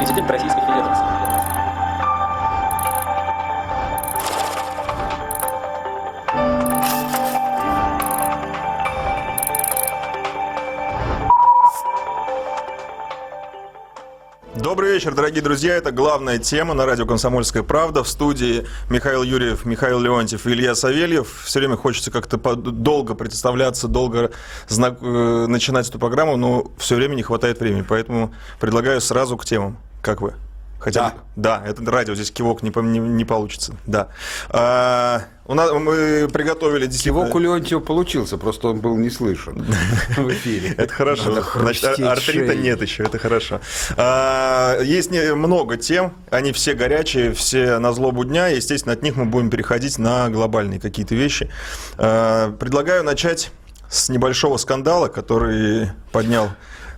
президент Российской Федерации. Добрый вечер, дорогие друзья. Это главная тема на радио «Комсомольская правда». В студии Михаил Юрьев, Михаил Леонтьев и Илья Савельев. Все время хочется как-то долго представляться, долго знак... Э, начинать эту программу, но все время не хватает времени. Поэтому предлагаю сразу к темам. Как вы? Хотя, да. да, это радио, здесь кивок не, не, не получится. Да. А, у нас, мы приготовили действительно... Кивок у Леонтьева получился, просто он был не слышен в эфире. Это хорошо. Значит, артрита нет еще, это хорошо. А, есть много тем, они все горячие, все на злобу дня. Естественно, от них мы будем переходить на глобальные какие-то вещи. А, предлагаю начать с небольшого скандала, который поднял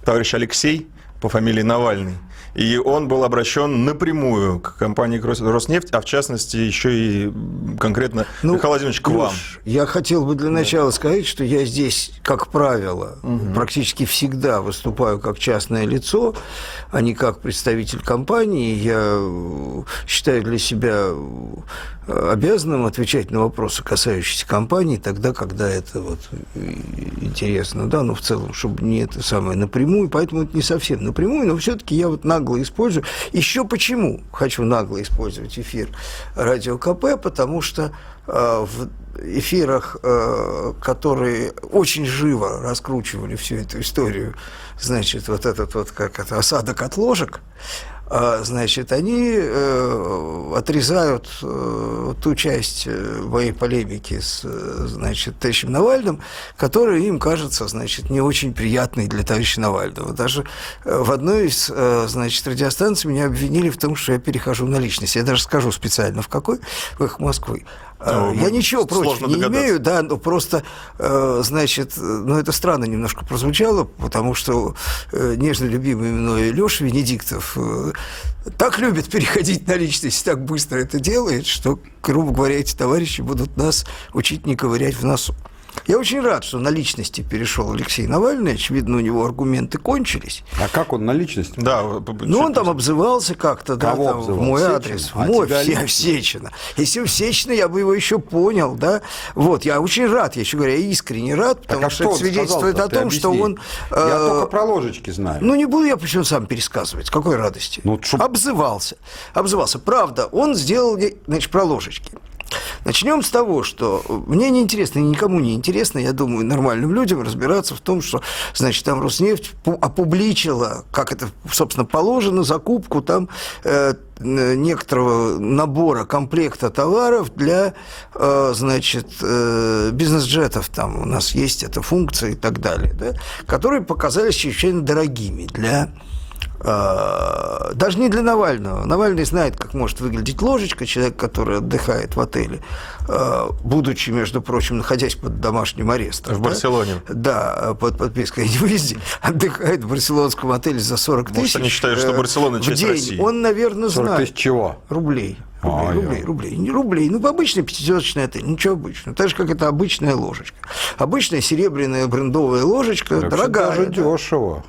товарищ Алексей по фамилии Навальный. И он был обращен напрямую к компании «Роснефть», а в частности еще и конкретно, ну, Михаил Владимирович, к вам. Я хотел бы для начала да. сказать, что я здесь, как правило, угу. практически всегда выступаю как частное лицо, а не как представитель компании. Я считаю для себя обязанным отвечать на вопросы, касающиеся компании, тогда, когда это вот интересно, да, но в целом, чтобы не это самое напрямую, поэтому это не совсем напрямую, но все-таки я вот нагло использую. Еще почему хочу нагло использовать эфир Радио КП, потому что э, в эфирах, э, которые очень живо раскручивали всю эту историю, значит, вот этот вот, как это, осадок от ложек, значит, они э, отрезают э, ту часть э, моей полемики с, значит, товарищем Навальным, которая им кажется, значит, не очень приятной для товарища Навального. Даже в одной из, значит, радиостанций меня обвинили в том, что я перехожу на личность. Я даже скажу специально, в какой, в их Москвы. Ну, я ничего против не имею, да, но просто, значит, ну, это странно немножко прозвучало, потому что нежно любимый мной Леша Венедиктов так любит переходить на личность, так быстро это делает, что, грубо говоря, эти товарищи будут нас учить не ковырять в носу. Я очень рад, что на личности перешел Алексей Навальный. Очевидно, у него аргументы кончились. А как он на личности? Да, ну он там обзывался как-то, да, там, в мой Сечина? адрес, в а мой, все, в Сечина. Если в Сечина, я бы его еще понял, да. Вот, я очень рад, я еще говорю, я искренне рад, потому так, а что, что это свидетельствует о том, что он... Я э, только про ложечки знаю. Ну, не буду я почему сам пересказывать, с какой радости. Ну, шуб... Обзывался, обзывался. Правда, он сделал, значит, про ложечки. Начнем с того, что мне не интересно и никому не интересно, я думаю, нормальным людям разбираться в том, что, значит, там Роснефть опубличила, как это, собственно, положено, закупку там э, некоторого набора комплекта товаров для, э, значит, э, бизнес-джетов, там у нас есть эта функция и так далее, да, которые показались чрезвычайно дорогими для даже не для Навального. Навальный знает, как может выглядеть ложечка, человек, который отдыхает в отеле, а, будучи, между прочим, находясь под домашним арестом. В да? Барселоне. Да, под подпиской о невыезде, отдыхает в барселонском отеле за 40 тысяч. Может, они считают, что э, Барселона часть день. России? Он, наверное, 40 знает. тысяч чего? Рублей. Рублей, а, рублей, рублей, не рублей. Ну, обычный пятизвездочный отель, ничего обычного. Так же, как это обычная ложечка. Обычная серебряная брендовая ложечка, так дорогая. Даже да. дешево.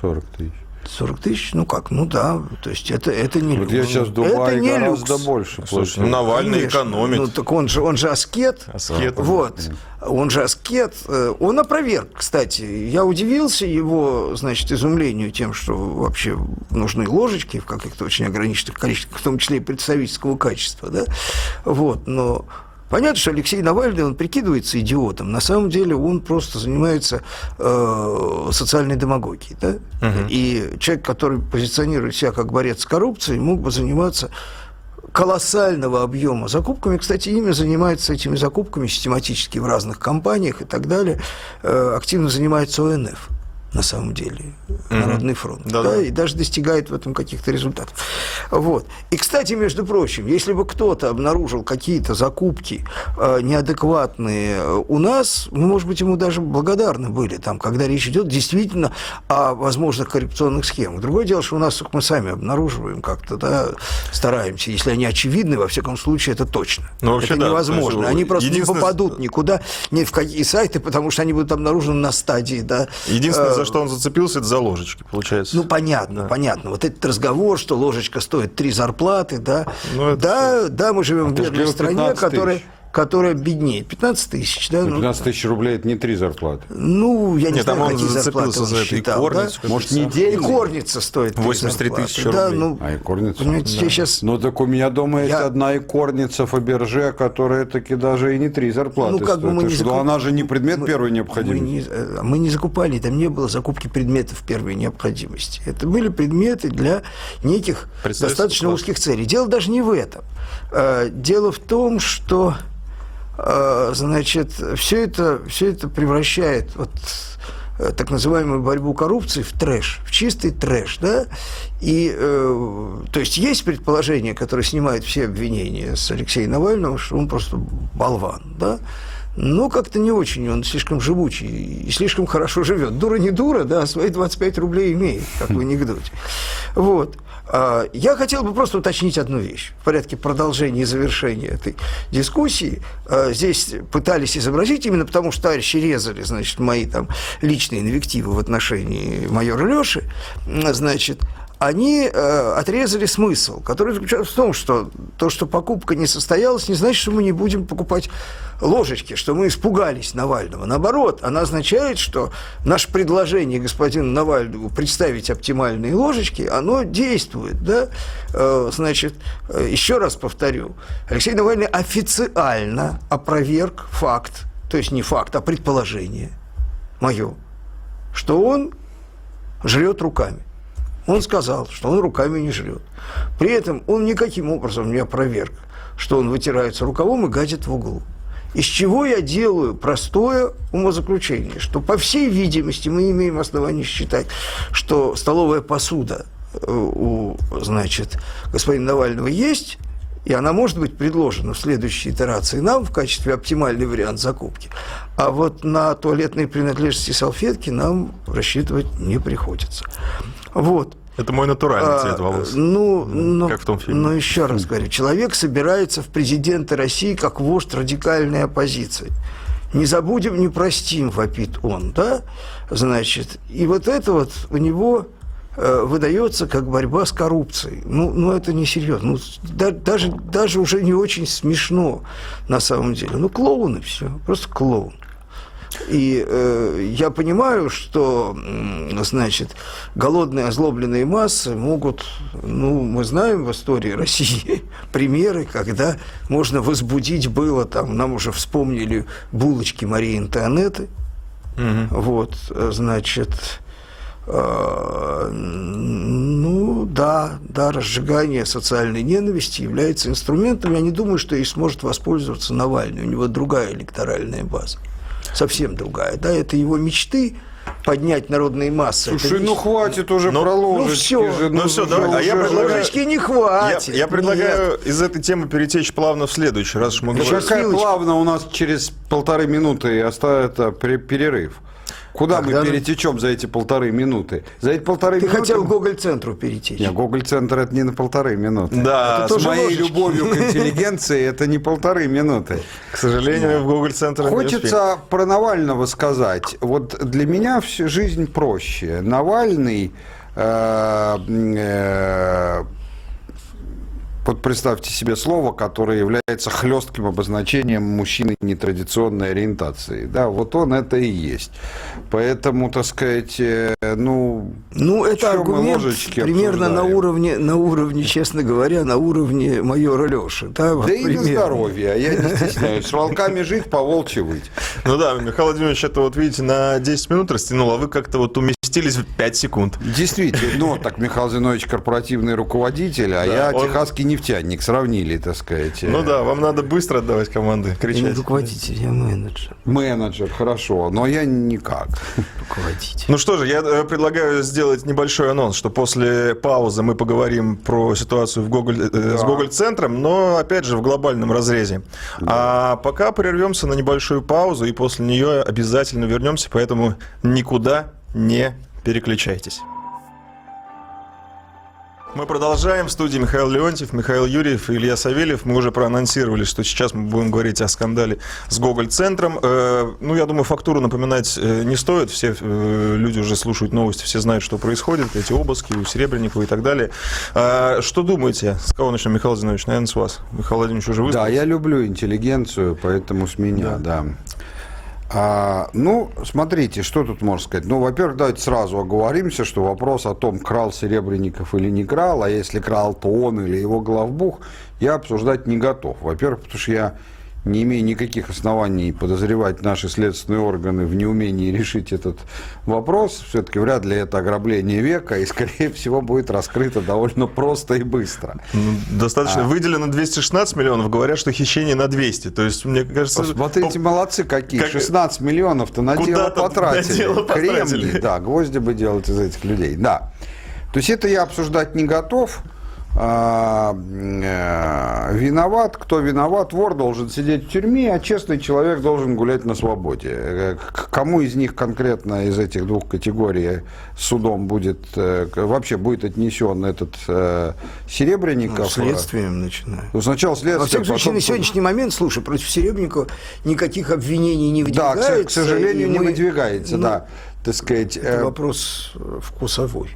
40 тысяч. 40 тысяч, ну как, ну да, то есть это, это не вот люкс. я сейчас в Дубае это не гораздо люкс. больше Слушай, ну, Навальный Конечно. экономит. Ну так он же, он же аскет. Аскет. Вот. Он же аскет. Э, он опроверг, кстати. Я удивился его, значит, изумлению тем, что вообще нужны ложечки в каких-то очень ограниченных количествах, в том числе и представительского качества, да. Вот, но Понятно, что Алексей Навальный, он прикидывается идиотом. На самом деле он просто занимается э, социальной демагогией. Да? Угу. И человек, который позиционирует себя как борец с коррупцией, мог бы заниматься колоссального объема закупками. Кстати, ими занимается этими закупками систематически в разных компаниях и так далее. Э, активно занимается ОНФ на самом деле, mm-hmm. Народный фронт, да, да, и даже достигает в этом каких-то результатов. Вот. И, кстати, между прочим, если бы кто-то обнаружил какие-то закупки э, неадекватные у нас, мы, может быть, ему даже благодарны были, там, когда речь идет действительно о возможных коррупционных схемах. Другое дело, что у нас мы сами обнаруживаем как-то, да, стараемся, если они очевидны, во всяком случае, это точно. Ну, вообще, это да, невозможно. Они просто единственное... не попадут никуда, ни в какие сайты, потому что они будут обнаружены на стадии, да, Единственное, за что он зацепился, это за ложечки, получается. Ну, понятно, да. понятно. Вот этот разговор, что ложечка стоит три зарплаты, да. Ну, это... Да, да, мы живем а в бедной стране, которая... Тысяч которая беднее. 15 тысяч, да? 15 ну, тысяч рублей – это не три зарплаты. Ну, я не Нет, знаю, там какие зарплаты он за считал. Корницу, да? Может, неделю? И корница стоит 83 тысячи рублей. Да, ну, а и корница? Понимаете, да. сейчас... Ну, так у меня дома я... есть одна и корница Фаберже, которая таки даже и не три зарплаты ну, как стоит. Бы мы не закуп... Она же не предмет мы, первой необходимости. Мы не, э, мы не закупали, там не было закупки предметов первой необходимости. Это были предметы для неких достаточно узких целей. Дело даже не в этом. Э, дело в том, что значит, все это, все это превращает вот э, так называемую борьбу коррупции в трэш, в чистый трэш, да, и, э, то есть, есть предположение, которое снимает все обвинения с Алексея Навального, что он просто болван, да, но как-то не очень, он слишком живучий и слишком хорошо живет. Дура не дура, да, а свои 25 рублей имеет, как в анекдоте. Вот. А, я хотел бы просто уточнить одну вещь в порядке продолжения и завершения этой дискуссии. А, здесь пытались изобразить, именно потому что товарищи резали, значит, мои там личные инвективы в отношении майора Леши, значит, они э, отрезали смысл, который заключается в том, что то, что покупка не состоялась, не значит, что мы не будем покупать ложечки, что мы испугались Навального. Наоборот, она означает, что наше предложение господину Навальному представить оптимальные ложечки, оно действует. Да? Э, значит, э, еще раз повторю, Алексей Навальный официально опроверг факт, то есть не факт, а предположение мое, что он жрет руками. Он сказал, что он руками не жрет. При этом он никаким образом не опроверг, что он вытирается рукавом и гадит в углу. Из чего я делаю простое умозаключение, что, по всей видимости, мы имеем основание считать, что столовая посуда э, у, значит, господина Навального есть, и она может быть предложена в следующей итерации нам в качестве оптимальный вариант закупки. А вот на туалетные принадлежности салфетки нам рассчитывать не приходится. Вот. Это мой натуральный цвет а, волос. Ну, ну, как в том фильме. Ну, еще раз говорю, человек собирается в президенты России как вождь радикальной оппозиции. Не забудем, не простим, вопит он, да? Значит, и вот это вот у него э, выдается как борьба с коррупцией. Ну, ну это не серьезно. Ну, да, даже, даже уже не очень смешно на самом деле. Ну, клоуны все, просто клоун. И э, я понимаю, что, значит, голодные озлобленные массы могут, ну, мы знаем в истории России примеры, когда можно возбудить было, там, нам уже вспомнили булочки Марии Антуанетты, угу. вот, значит, э, ну, да, да, разжигание социальной ненависти является инструментом. Я не думаю, что ей сможет воспользоваться Навальный. У него другая электоральная база совсем другая. Да, это его мечты, поднять народные массы. Слушай, ну хватит уже но, про ложечки. Ну все, же, ну, ну все, давай. А я предлагаю, ложечки не хватит. Я, я предлагаю Нет. из этой темы перетечь плавно в следующий раз. Мы ну, какая плавно у нас через полторы минуты оставит перерыв. Куда Когда мы перетечем за эти полторы минуты? За эти полторы Ты минуты... хотел к Гоголь-центру перетечь. Нет, Гоголь-центр это не на полторы минуты. Да, это с моей ложечки. любовью к интеллигенции это не полторы минуты. К сожалению, в Гоголь-центр Хочется про Навального сказать. Вот для меня всю жизнь проще. Навальный э, э, вот представьте себе слово, которое является хлестким обозначением мужчины нетрадиционной ориентации. Да, вот он это и есть. Поэтому, так сказать, э, ну... Ну, это аргумент примерно на уровне, на уровне, честно говоря, на уровне майора Леши. Да, вот да и на здоровье, я не стесняюсь. С волками жить, по волчьи выть. Ну да, Михаил Владимирович, это вот, видите, на 10 минут растянул, а вы как-то вот уместились в 5 секунд. Действительно, ну, так Михаил Зинович корпоративный руководитель, а я техасский не нефтяник сравнили, так сказать. Ну да, вам надо быстро отдавать команды, кричать. Я не руководитель, я менеджер. Менеджер, хорошо, но я никак. Руководитель. Ну что же, я э, предлагаю сделать небольшой анонс, что после паузы мы поговорим про ситуацию в Гоголь, э, да. с Гоголь-центром, но опять же в глобальном разрезе. Да. А пока прервемся на небольшую паузу и после нее обязательно вернемся, поэтому никуда не переключайтесь. Мы продолжаем. В студии Михаил Леонтьев, Михаил Юрьев и Илья Савельев. Мы уже проанонсировали, что сейчас мы будем говорить о скандале с Гоголь-центром. Э, ну, я думаю, фактуру напоминать э, не стоит. Все э, люди уже слушают новости, все знают, что происходит. Эти обыски у Серебренникова и так далее. Что думаете? С кого начнем, Михаил Зинович? Наверное, с вас. Михаил Владимирович уже выступил. Да, я люблю интеллигенцию, поэтому с меня, да. да. А, ну, смотрите, что тут можно сказать. Ну, во-первых, давайте сразу оговоримся, что вопрос о том, крал Серебренников или не крал, а если крал, то он или его главбух, я обсуждать не готов. Во-первых, потому что я не имея никаких оснований подозревать наши следственные органы в неумении решить этот вопрос, все-таки вряд ли это ограбление века, и, скорее всего, будет раскрыто довольно просто и быстро. Ну, достаточно. А. Выделено 216 миллионов, говорят, что хищение на 200. То есть, мне кажется... Посмотрите, молодцы какие. Как... 16 миллионов-то на дело потратили. На дело потратили. Да, гвозди бы делать из этих людей. Да. То есть, это я обсуждать не готов. А, э, виноват, кто виноват, вор должен сидеть в тюрьме, а честный человек должен гулять на свободе. Э, к кому из них конкретно из этих двух категорий судом будет, э, вообще будет отнесен этот Серебренников? Ну, следствием начинаем. Ну, сначала следствие. Во всяком случае, на сегодняшний момент, слушай, против Серебренникова никаких обвинений не выдвигается. Да, к, сожалению, не мы... выдвигается, ну, да. Так сказать, это вопрос вкусовой.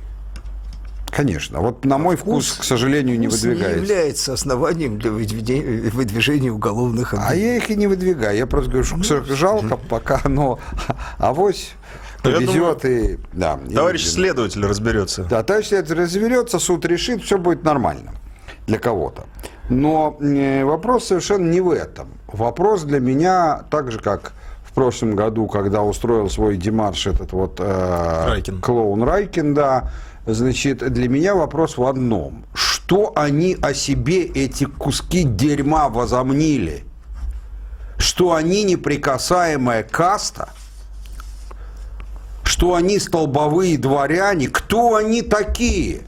Конечно. Вот на мой вкус, вкус к сожалению, не выдвигается. не является основанием для выдвижения уголовных обвинений. А я их и не выдвигаю. Я просто говорю, что ну, жалко, пока оно авось повезет и... Да, товарищ и, следователь разберется. Да, товарищ следователь разберется, суд решит, все будет нормально для кого-то. Но э, вопрос совершенно не в этом. Вопрос для меня, так же, как в прошлом году, когда устроил свой демарш этот вот э, Райкин. клоун Райкин, да, Значит, для меня вопрос в одном. Что они о себе, эти куски дерьма, возомнили? Что они неприкасаемая каста? Что они столбовые дворяне? Кто они такие?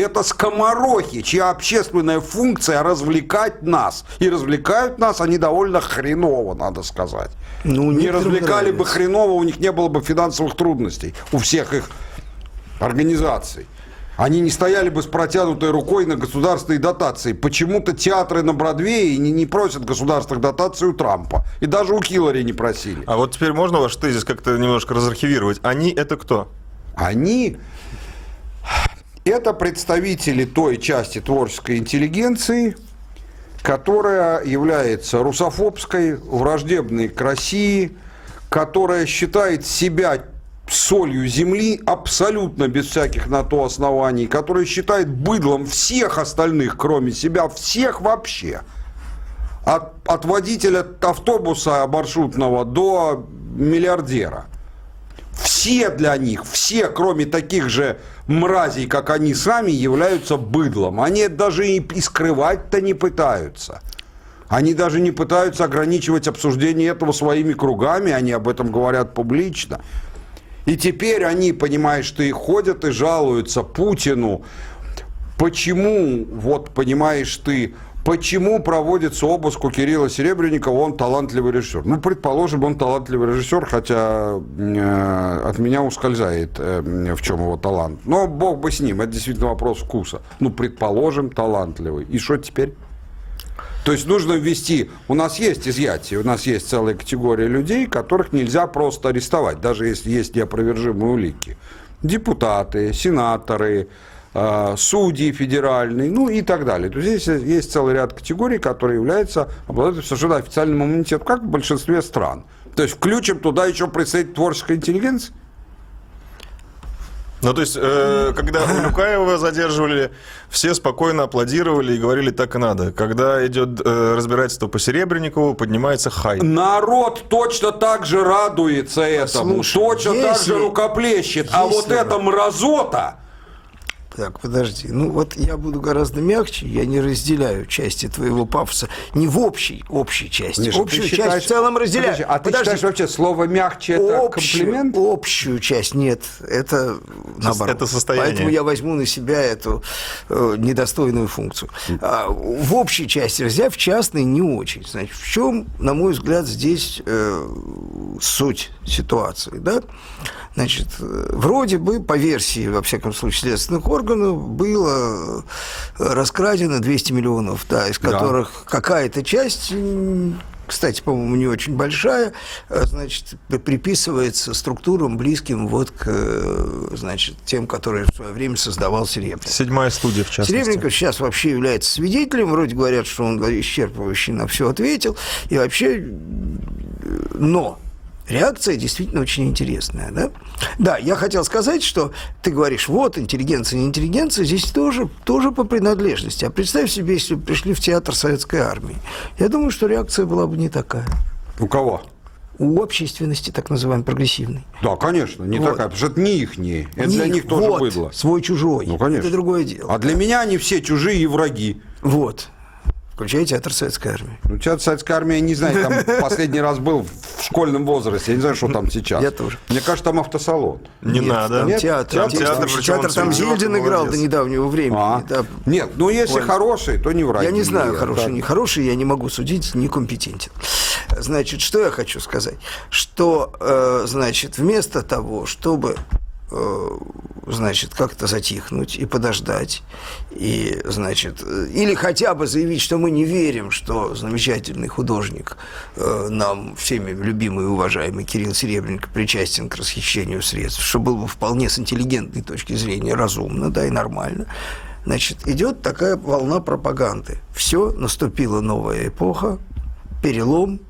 Это скоморохи, чья общественная функция развлекать нас. И развлекают нас они довольно хреново, надо сказать. Ну, не развлекали нравится. бы хреново, у них не было бы финансовых трудностей. У всех их организаций. Они не стояли бы с протянутой рукой на государственные дотации. Почему-то театры на Бродвее не, не просят государственных дотаций у Трампа. И даже у Хиллари не просили. А вот теперь можно ваш тезис как-то немножко разархивировать? Они это кто? Они это представители той части творческой интеллигенции, которая является русофобской, враждебной к России, которая считает себя солью земли абсолютно без всяких на то оснований, который считает быдлом всех остальных, кроме себя, всех вообще. От, от водителя автобуса маршрутного до миллиардера. Все для них, все, кроме таких же мразей, как они сами, являются быдлом. Они даже и, и скрывать-то не пытаются. Они даже не пытаются ограничивать обсуждение этого своими кругами, они об этом говорят публично. И теперь они, понимаешь, ты ходят и жалуются Путину. Почему, вот понимаешь ты, почему проводится обыск у Кирилла Серебренникова, он талантливый режиссер? Ну, предположим, он талантливый режиссер, хотя э, от меня ускользает, э, в чем его талант. Но бог бы с ним, это действительно вопрос вкуса. Ну, предположим, талантливый. И что теперь? То есть нужно ввести, у нас есть изъятие, у нас есть целая категория людей, которых нельзя просто арестовать, даже если есть неопровержимые улики. Депутаты, сенаторы, судьи федеральные, ну и так далее. То есть здесь есть целый ряд категорий, которые являются обладателем совершенно официальным иммунитетом, как в большинстве стран. То есть включим туда еще представитель творческой интеллигенции. Ну, то есть, э, когда Улюкаева задерживали, все спокойно аплодировали и говорили, так и надо. Когда идет э, разбирательство по Серебренникову, поднимается хай. Народ точно так же радуется этому, Слушай, точно если, так же рукоплещет. А вот эта мразота так, подожди. Ну вот я буду гораздо мягче, я не разделяю части твоего пафоса. Не в общей, общей части. Миша, Общую считаешь... часть в целом разделяю. Подожди, а ты подожди. считаешь вообще слово мягче это общую, комплимент? Общую часть нет, это наоборот. Это состояние. Поэтому я возьму на себя эту э, недостойную функцию. А, в общей части разделяю, в частной не очень. Значит, в чем, на мой взгляд, здесь э, суть ситуации, да? Значит, э, вроде бы, по версии, во всяком случае, следственных органов, органов было раскрадено 200 миллионов, да, из которых да. какая-то часть кстати, по-моему, не очень большая, э, значит, приписывается структурам, близким вот к, э, значит, тем, которые в свое время создавал Серебренников. Седьмая студия, в частности. Серебренников сейчас вообще является свидетелем, вроде говорят, что он исчерпывающе на все ответил, и вообще, но реакция действительно очень интересная. Да? да, я хотел сказать, что ты говоришь, вот, интеллигенция, не интеллигенция, здесь тоже, тоже по принадлежности. А представь себе, если бы пришли в театр советской армии. Я думаю, что реакция была бы не такая. У кого? у общественности, так называемой, прогрессивной. Да, конечно, не вот. такая, потому что это не их, не. Это не для них тоже вот, быдло. Свой-чужой. Ну, конечно. Это другое дело. А для меня они все чужие и враги. Вот включая театр Советской Армии. Ну, театр Советской Армии, я не знаю, там последний раз был в школьном возрасте, я не знаю, что там сейчас. Я тоже. Мне кажется, там автосалон. Не Нет, надо. Там Нет? театр. Театр, театр, театр, театр там Зельдин играл до недавнего времени. А. Да. Нет, ну если Ой. хороший, то не враги. Я не знаю, хороший, не хороший, я не могу судить, некомпетентен. Значит, что я хочу сказать? Что, э, значит, вместо того, чтобы значит, как-то затихнуть и подождать, и, значит, или хотя бы заявить, что мы не верим, что замечательный художник, э, нам всеми любимый и уважаемый Кирилл Серебренников причастен к расхищению средств, что было бы вполне с интеллигентной точки зрения разумно, да, и нормально. Значит, идет такая волна пропаганды. Все, наступила новая эпоха, перелом –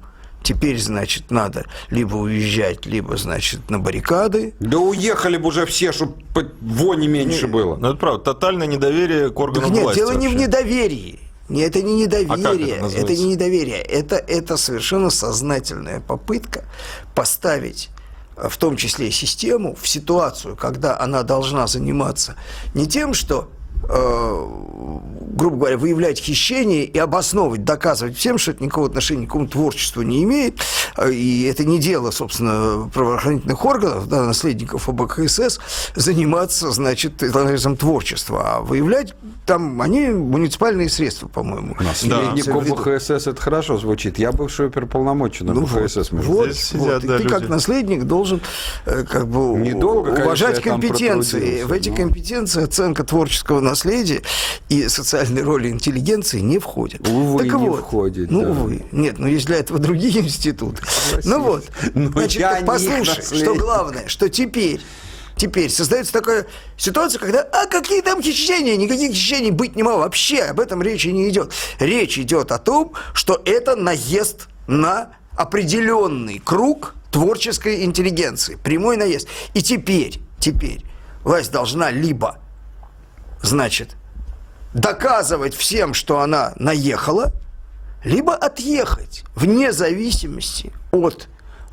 Теперь, значит, надо либо уезжать, либо, значит, на баррикады. Да уехали бы уже все, чтобы вони меньше было. Ну, это правда. Тотальное недоверие к органам нет, власти. Нет, дело вообще. не в недоверии. Нет, это не недоверие. А это, это не недоверие. Это, это совершенно сознательная попытка поставить в том числе систему, в ситуацию, когда она должна заниматься не тем, что Э, грубо говоря, выявлять хищение и обосновывать, доказывать всем, что это никакого отношения к какому творчеству не имеет, э, и это не дело, собственно, правоохранительных органов, да, наследников ОБХСС, заниматься, значит, анализом творчества, а выявлять там они муниципальные средства, по-моему. Наследник да. ОБХСС, это хорошо звучит. Я бывший оперполномоченный ну, ОБХСС. Вот, вот, Здесь сидят, вот. Да, и ты как наследник должен э, как бы Недолго, уважать конечно, компетенции. В эти но... компетенции оценка творческого наследия и социальной роли интеллигенции не входят. Увы, так не вот, входит. Ну, да. увы. Нет, ну есть для этого другие институты. Согласен. Ну вот. Но Значит, послушай, что главное, что теперь Теперь создается такая ситуация, когда, а какие там хищения? Никаких хищений быть не могло. Вообще об этом речи не идет. Речь идет о том, что это наезд на определенный круг творческой интеллигенции. Прямой наезд. И теперь, теперь власть должна либо значит, доказывать всем, что она наехала, либо отъехать, вне зависимости от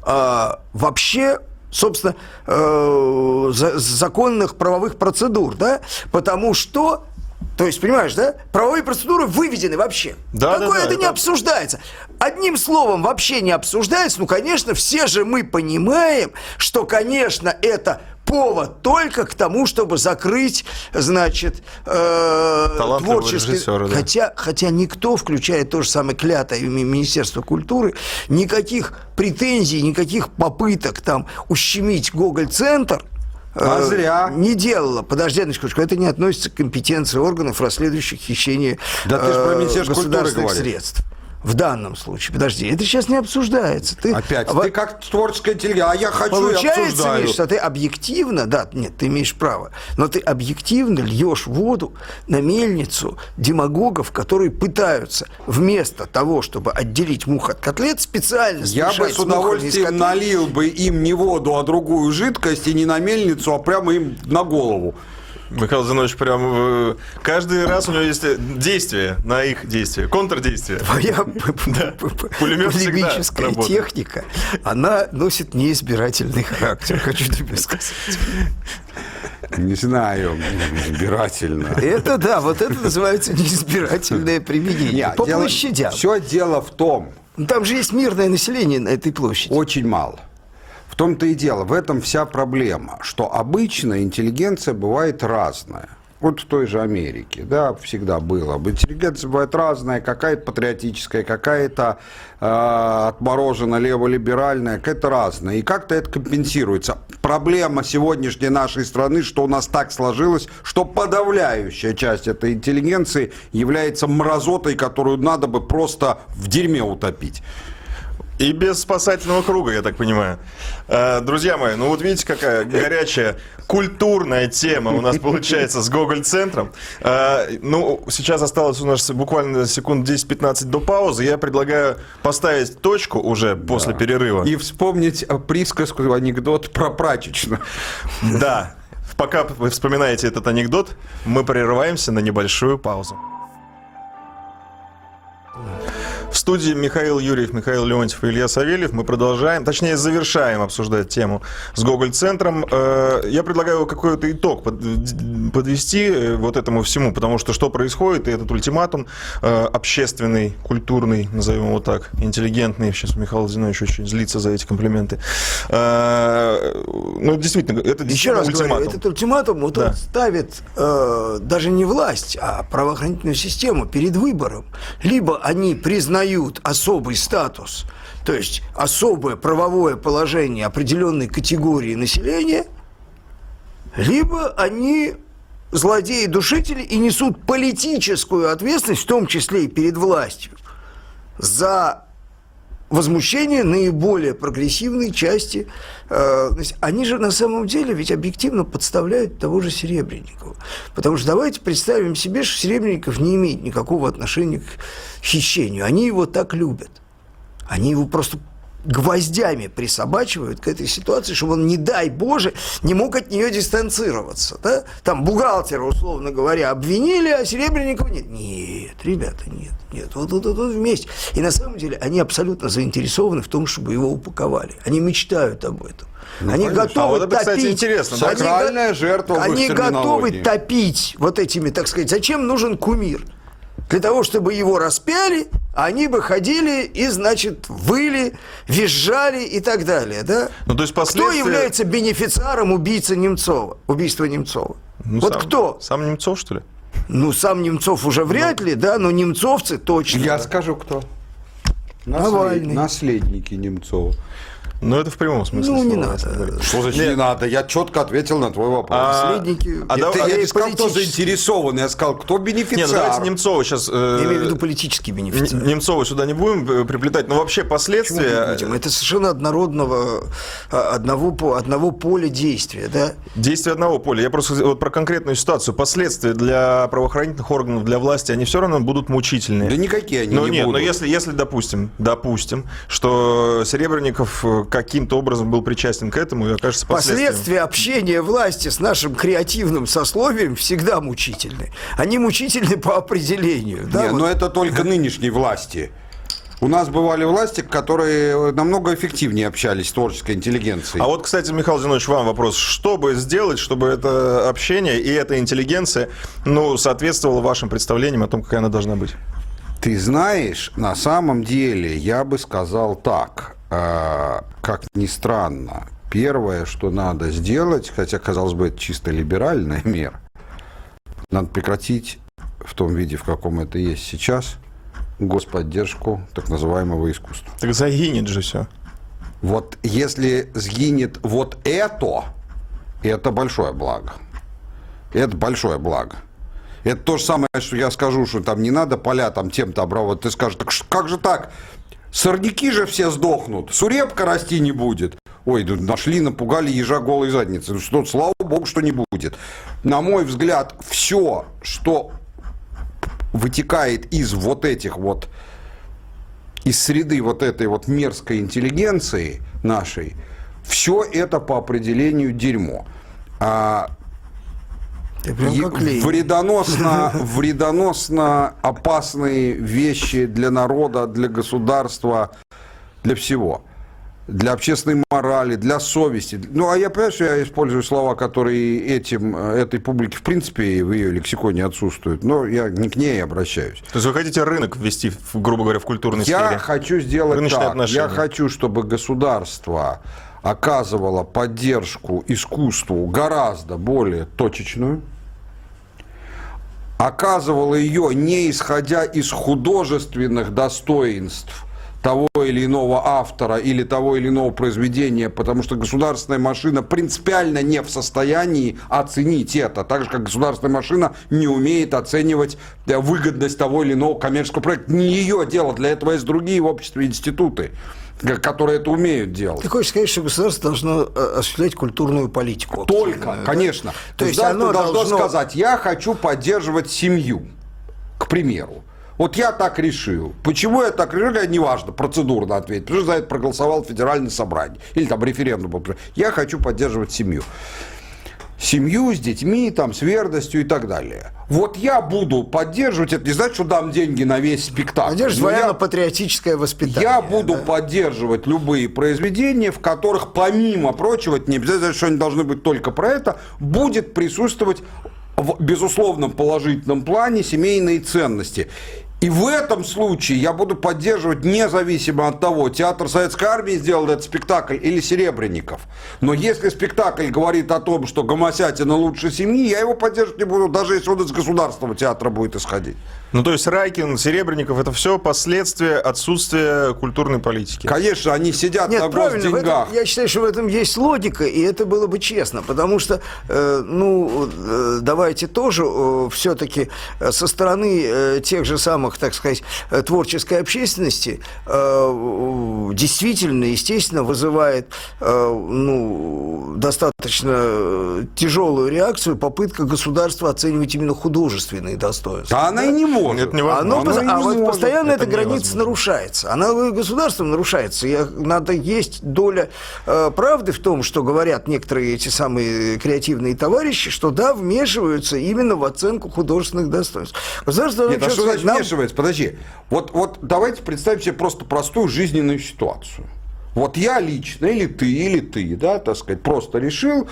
э, вообще собственно, э, законных правовых процедур, да, потому что то есть, понимаешь, да? Правовые процедуры выведены вообще. Да, Такое да, да, это, не обсуждается. Одним словом, вообще не обсуждается. Ну, конечно, все же мы понимаем, что, конечно, это повод только к тому, чтобы закрыть, значит, э, творческий... да. Хотя, хотя никто, включая то же самое клятое Министерство культуры, никаких претензий, никаких попыток там ущемить Гоголь-центр а э, зря. Не делала. Подожди, одну это не относится к компетенции органов, расследующих хищение да э, государственных средств в данном случае. Подожди, это сейчас не обсуждается. Ты, Опять, а, ты как творческая интеллигенция, а я хочу Получается, и обсуждаю. Видишь, что ты объективно, да, нет, ты имеешь право, но ты объективно льешь воду на мельницу демагогов, которые пытаются вместо того, чтобы отделить мух от котлет, специально Я бы с удовольствием налил бы им не воду, а другую жидкость, и не на мельницу, а прямо им на голову. Михаил Зинович прям э, каждый раз у него есть действие на их действие, контрдействие. Твоя полемическая техника, она носит неизбирательный характер, хочу тебе сказать. Не знаю, избирательно. Это да, вот это называется неизбирательное применение. Нет, По дело, площадям. Все дело в том. Там же есть мирное население на этой площади. Очень мало. В том-то и дело, в этом вся проблема, что обычно интеллигенция бывает разная. Вот в той же Америке, да, всегда было. Интеллигенция бывает разная, какая-то патриотическая, какая-то э, отморожена леволиберальная, какая-то разная. И как-то это компенсируется. Проблема сегодняшней нашей страны, что у нас так сложилось, что подавляющая часть этой интеллигенции является мразотой, которую надо бы просто в дерьме утопить. И без спасательного круга, я так понимаю. Э, друзья мои, ну вот видите, какая горячая культурная тема у нас получается с Гоголь-центром. Э, ну, сейчас осталось у нас буквально секунд 10-15 до паузы. Я предлагаю поставить точку уже после да. перерыва. И вспомнить присказку, анекдот про прачечную. Да. Пока вы вспоминаете этот анекдот, мы прерываемся на небольшую паузу. В студии Михаил Юрьев, Михаил Леонтьев и Илья Савельев. Мы продолжаем, точнее, завершаем обсуждать тему с Гоголь-центром. Э, я предлагаю какой-то итог подвести э, вот этому всему, потому что что происходит, и этот ультиматум э, общественный, культурный, назовем его так, интеллигентный, сейчас Михаил Зинович очень злится за эти комплименты. Ну, действительно, это действительно Еще раз ультиматум. Говорю, этот ультиматум вот да. он ставит даже не власть, а правоохранительную систему перед выбором. Либо они признают признают особый статус, то есть особое правовое положение определенной категории населения, либо они злодеи-душители и несут политическую ответственность, в том числе и перед властью, за возмущение наиболее прогрессивной части. Э, они же на самом деле ведь объективно подставляют того же Серебренникова. Потому что давайте представим себе, что Серебренников не имеет никакого отношения к хищению. Они его так любят. Они его просто гвоздями присобачивают к этой ситуации, чтобы он, не дай Боже, не мог от нее дистанцироваться. Да? Там бухгалтера, условно говоря, обвинили, а Серебренникова нет. Нет, ребята, нет, нет. Вот, вот, вот, вот вместе. И на самом деле они абсолютно заинтересованы в том, чтобы его упаковали. Они мечтают об этом. Ну, они конечно. готовы а вот это, топить. Кстати, интересно. Сакральная жертва Они готовы топить вот этими, так сказать, зачем нужен кумир? Для того, чтобы его распяли, они бы ходили и, значит, выли, визжали и так далее, да? Ну, то есть последствия... Кто является бенефициаром убийцы Немцова, убийства Немцова? Ну, вот сам, кто? Сам Немцов, что ли? Ну, сам Немцов уже вряд ну, ли, да, но немцовцы точно. Я скажу, кто. Наслед... Наследники Немцова. Ну, это в прямом смысле. Ну, не надо. Что значит Нет. не надо? Я четко ответил на твой вопрос. А, Наследники. А, это, а, я не сказал, кто заинтересован, я сказал, кто бенефициар. Нет, ну, давайте Немцова сейчас... Э, я имею в виду политический бенефициар. Немцова сюда не будем э, приплетать, но вообще последствия... Это совершенно однородного, а, одного, одного поля действия, да? Действия одного поля. Я просто вот про конкретную ситуацию. Последствия для правоохранительных органов, для власти, они все равно будут мучительные. Да никакие они но не нет, будут. Но если, если допустим, допустим, что Серебренников э, каким-то образом был причастен к этому и окажется Последствия общения власти с нашим креативным сословием всегда мучительны. Они мучительны по определению. Да, Не, вот. но это только нынешней власти. У нас бывали власти, которые намного эффективнее общались с творческой интеллигенцией. А вот, кстати, Михаил Зинович, вам вопрос. Что бы сделать, чтобы это общение и эта интеллигенция ну, соответствовала вашим представлениям о том, какая она должна быть? Ты знаешь, на самом деле, я бы сказал так. А, как ни странно, первое, что надо сделать, хотя, казалось бы, это чисто либеральная мера, надо прекратить в том виде, в каком это есть сейчас, господдержку так называемого искусства. Так загинет же все. Вот если сгинет вот это, это большое благо. Это большое благо. Это то же самое, что я скажу, что там не надо поля там тем-то обрабатывать. Ты скажешь, так как же так? Сорняки же все сдохнут, сурепка расти не будет. Ой, нашли, напугали ежа голой задницы. Что, слава богу, что не будет. На мой взгляд, все, что вытекает из вот этих вот, из среды вот этой вот мерзкой интеллигенции нашей, все это по определению дерьмо. А вредоносно, вредоносно опасные вещи для народа, для государства, для всего. Для общественной морали, для совести. Ну, а я понимаю, что я использую слова, которые этим, этой публике, в принципе, в ее лексиконе отсутствуют, но я не к ней обращаюсь. То есть вы хотите рынок ввести, грубо говоря, в культурной я сфере? Я хочу сделать Рыночные так. Отношения. Я хочу, чтобы государство оказывало поддержку искусству гораздо более точечную, оказывала ее не исходя из художественных достоинств того или иного автора или того или иного произведения, потому что государственная машина принципиально не в состоянии оценить это, так же как государственная машина не умеет оценивать э, выгодность того или иного коммерческого проекта. Не ее дело, для этого есть другие в обществе институты которые это умеют делать. Ты хочешь сказать, что государство должно э, осуществлять культурную политику? Только, да? конечно. То есть оно должно, должно сказать, я хочу поддерживать семью, к примеру. Вот я так решил. Почему я так решил, неважно, процедурно ответить. Потому что за это проголосовал федеральное собрание. Или там референдум. Я хочу поддерживать семью. Семью с детьми, там, с верностью и так далее. Вот я буду поддерживать, это не значит, что дам деньги на весь спектакль. Поддерживать военно-патриотическое воспитание. Я буду да? поддерживать любые произведения, в которых, помимо прочего, не обязательно, что они должны быть только про это, будет присутствовать в безусловном положительном плане семейные ценности. И в этом случае я буду поддерживать независимо от того, театр Советской Армии сделал этот спектакль или Серебренников. Но если спектакль говорит о том, что Гомосятина лучше семьи, я его поддерживать не буду, даже если он из государственного театра будет исходить. Ну, то есть Райкин, Серебренников, это все последствия отсутствия культурной политики. Конечно, они сидят Нет, на госденьгах. Этом, я считаю, что в этом есть логика, и это было бы честно, потому что, э, ну, э, давайте тоже э, все-таки э, со стороны э, тех же самых так сказать, э, творческой общественности э, действительно, естественно, вызывает э, ну, достаточно тяжелую реакцию попытка государства оценивать именно художественные достоинства. А она и не может. Это невозможно. Оно, Оно а вот может. постоянно это эта граница невозможно. нарушается. Она государством нарушается. И надо есть доля э, правды в том, что говорят некоторые эти самые креативные товарищи, что да, вмешиваются именно в оценку художественных достоинств. Государство Нет, а что значит нам... вмешивается? Подожди. Вот, вот давайте представим себе просто простую жизненную ситуацию. Вот я лично, или ты, или ты, да, так сказать, просто решил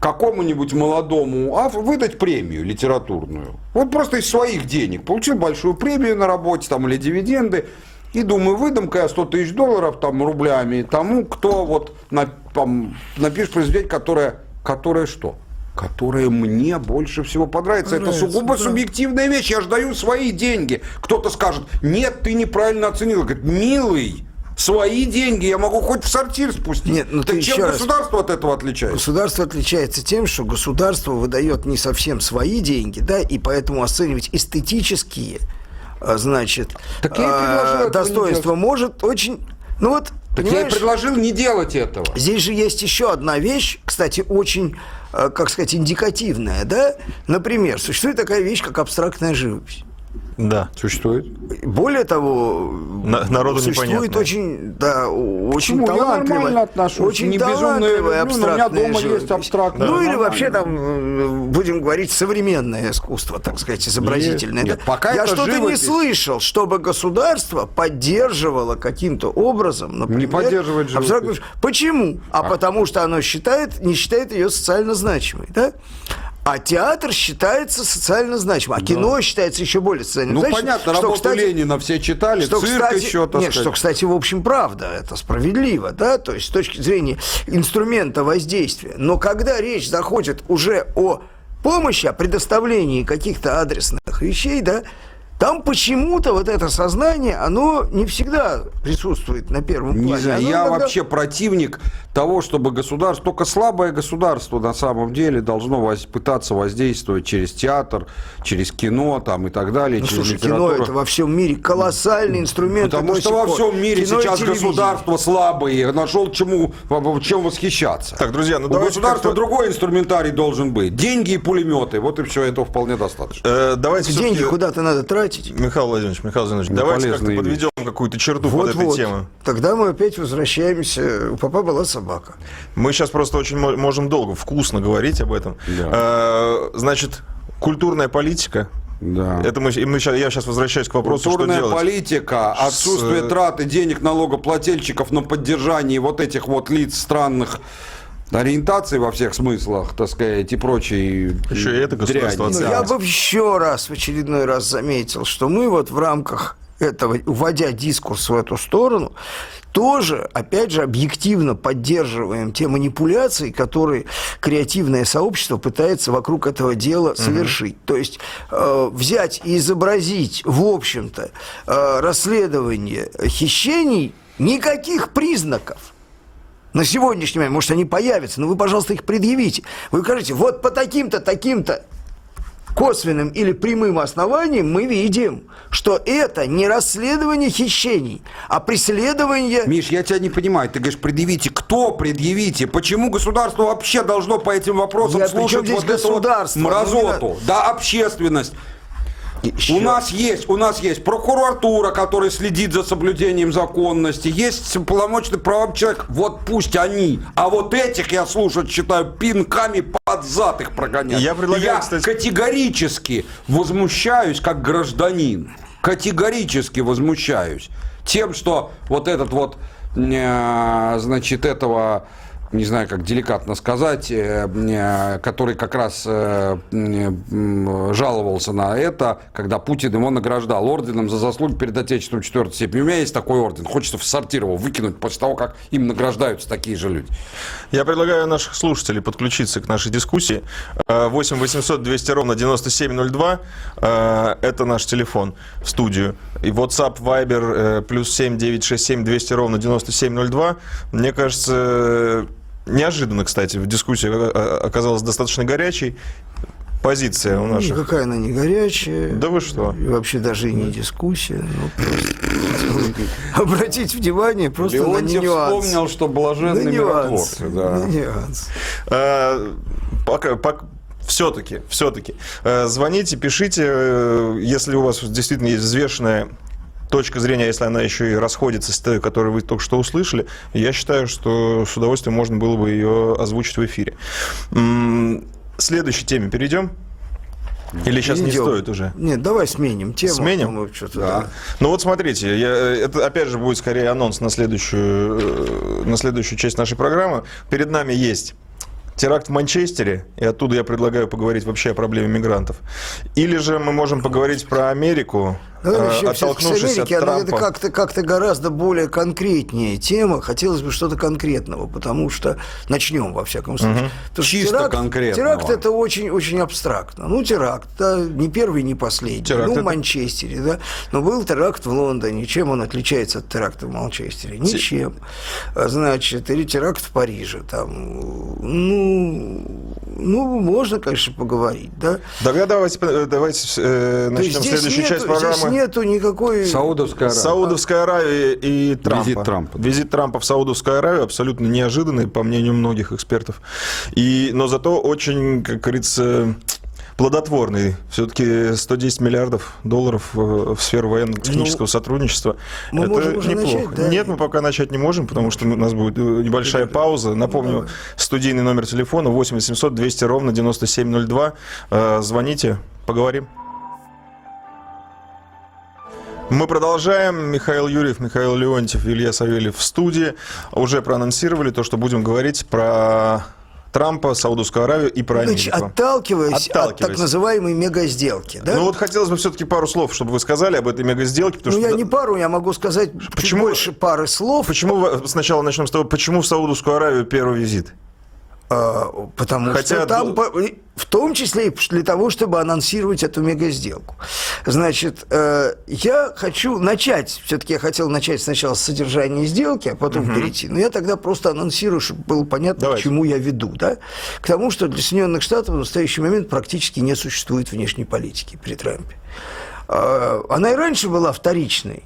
какому-нибудь молодому автору выдать премию литературную. Вот просто из своих денег. Получил большую премию на работе там, или дивиденды. И думаю, выдам-ка я 100 тысяч долларов там, рублями тому, кто вот на, там, напишет произведение, которое, которое что? которое мне больше всего понравится. понравится Это сугубо да. субъективная вещь. Я же даю свои деньги. Кто-то скажет, нет, ты неправильно оценил. Говорит, милый, свои деньги я могу хоть в сортир спустить. Нет, ну так чем государство раз... от этого отличается? Государство отличается тем, что государство выдает не совсем свои деньги, да, и поэтому оценивать эстетические, а, значит, так а, достоинства может очень... Ну вот, так я и предложил не делать этого. Здесь же есть еще одна вещь, кстати, очень, а, как сказать, индикативная, да? Например, существует такая вещь, как абстрактная живопись. Да. Существует. Более того, На, народу существует непонятно. очень, да, очень Почему? талантливая, Я отношусь. очень не талантливая абстрактная ну, у меня дома живопись. есть абстрактная. Ну, или вообще там, э, будем говорить, современное искусство, так сказать, изобразительное. Нет, нет, пока Я что-то не слышал, чтобы государство поддерживало каким-то образом, например... Не поддерживает живопись. Почему? А, а потому что оно считает, не считает ее социально значимой, да? А театр считается социально значимым, а да. кино считается еще более социально ну, значимым. Ну, понятно, что, работу кстати, Ленина все читали, что, цирк кстати, еще, так Нет, сказать. что, кстати, в общем, правда, это справедливо, да, то есть с точки зрения инструмента воздействия. Но когда речь заходит уже о помощи, о предоставлении каких-то адресных вещей, да, там почему-то вот это сознание, оно не всегда присутствует на первом плане. Не знаю, я иногда... вообще противник того, чтобы государство, только слабое государство на самом деле должно воз, пытаться воздействовать через театр, через кино там и так далее. Ну, через слушай, кино это во всем мире колоссальный инструмент. Потому что во всем мире кино сейчас государство слабое, нашел чему, чем восхищаться. Так, друзья, ну У государства другой инструментарий должен быть. Деньги и пулеметы. Вот и все, этого вполне достаточно. Э, давайте Деньги куда-то надо тратить тратить. Михаил Владимирович, Михаил Владимирович, давайте как-то подведем какую-то черту вот, под этой вот. темой. Тогда мы опять возвращаемся. У папа была собака. Мы сейчас просто очень можем долго, вкусно говорить об этом. Да. А, значит, культурная политика, да. Это мы, мы сейчас, я сейчас возвращаюсь к вопросу, Культурная что делать. политика, отсутствие С... траты денег налогоплательщиков на поддержание вот этих вот лиц странных ориентации во всех смыслах, так сказать, и прочие Еще и это государство Я бы еще раз, в очередной раз заметил, что мы вот в рамках этого, уводя дискурс в эту сторону, тоже, опять же, объективно поддерживаем те манипуляции, которые креативное сообщество пытается вокруг этого дела совершить. Угу. То есть э, взять и изобразить, в общем-то, э, расследование хищений никаких признаков на сегодняшний момент, может, они появятся, но вы, пожалуйста, их предъявите. Вы скажите, вот по таким-то, таким-то косвенным или прямым основанием мы видим, что это не расследование хищений, а преследование... Миш, я тебя не понимаю. Ты говоришь, предъявите. Кто предъявите? Почему государство вообще должно по этим вопросам я, слушать вот эту вот мразоту? Да, общественность. Еще. У нас есть, у нас есть прокуратура, которая следит за соблюдением законности, есть полномочный правовой человек. Вот пусть они, а вот этих я слушать считаю пинками под зад их прогонять. Я, предлагаю, я кстати... категорически возмущаюсь как гражданин, категорически возмущаюсь тем, что вот этот вот, э, значит, этого не знаю, как деликатно сказать, э, э, который как раз э, жаловался на это, когда Путин его награждал орденом за заслуги перед Отечеством четвертой степени. У меня есть такой орден. Хочется в сортир его выкинуть после того, как им награждаются такие же люди. Я предлагаю наших слушателей подключиться к нашей дискуссии. 8 800 200 ровно 9702. Это наш телефон в студию. И WhatsApp, Viber, плюс 7 967 200 ровно 9702. Мне кажется, Неожиданно, кстати, в дискуссии оказалась достаточно горячей. Позиция у наших. Никакая она не горячая. Да вы что? И вообще даже и не дискуссия. Ну, обратить внимание просто Леонтьев на нюанс. вспомнил, что блаженный на миротворцы. Да. На нюанс. А, пока, пока, все-таки, все-таки. Э, звоните, пишите, э, если у вас действительно есть взвешенная точка зрения, если она еще и расходится с той, которую вы только что услышали, я считаю, что с удовольствием можно было бы ее озвучить в эфире. Следующей теме перейдем. Или сейчас не стоит уже? Нет, давай сменим тему. Сменим? Да. Ну вот смотрите, я, это опять же будет скорее анонс на следующую, э, на следующую часть нашей программы. Перед нами есть теракт в Манчестере, и оттуда я предлагаю поговорить вообще о проблеме мигрантов. Или же мы можем поговорить про Америку, ну, вообще, оттолкнувшись Америки, от Трампа. Это как-то как гораздо более конкретнее тема. Хотелось бы что-то конкретного, потому что начнем, во всяком случае. Угу. Чисто теракт, конкретно. Теракт – это очень-очень абстрактно. Ну, теракт, да, не первый, не последний. Теракт ну, в Манчестере, да. Но был теракт в Лондоне. Чем он отличается от теракта в Манчестере? Ничем. А, значит, или теракт в Париже. Там, ну, ну, можно, конечно, поговорить, да. Тогда давайте, давайте э, начнем следующую часть программы нету никакой... Саудовская Аравия. Саудовская Аравия и Трампа. Визит Трампа. Визит Трампа в Саудовскую Аравию абсолютно неожиданный, по мнению многих экспертов. И, но зато очень, как говорится, плодотворный. Все-таки 110 миллиардов долларов в сферу военно-технического ну, сотрудничества. Мы Это можем уже неплохо. Начать, да? Нет, мы пока начать не можем, потому что у нас будет небольшая пауза. Напомню, студийный номер телефона 8 800 200 ровно 9702. Э, звоните, поговорим. Мы продолжаем. Михаил Юрьев, Михаил Леонтьев, Илья Савельев в студии. Уже проанонсировали то, что будем говорить про Трампа, Саудовскую Аравию и про Америку. Отталкиваясь, отталкиваясь от так называемой мега-сделки. Да? Ну вот хотелось бы все-таки пару слов, чтобы вы сказали об этой мега-сделке. Ну что... я не пару, я могу сказать почему, больше пары слов. Почему, сначала начнем с того, почему в Саудовскую Аравию первый визит? А, потому Хотя что там, в том числе и для того, чтобы анонсировать эту мега-сделку. Значит, э, я хочу начать, все-таки я хотел начать сначала с содержания сделки, а потом угу. перейти. Но я тогда просто анонсирую, чтобы было понятно, Давайте. к чему я веду. Да? К тому, что для Соединенных Штатов в настоящий момент практически не существует внешней политики при Трампе. А, она и раньше была вторичной.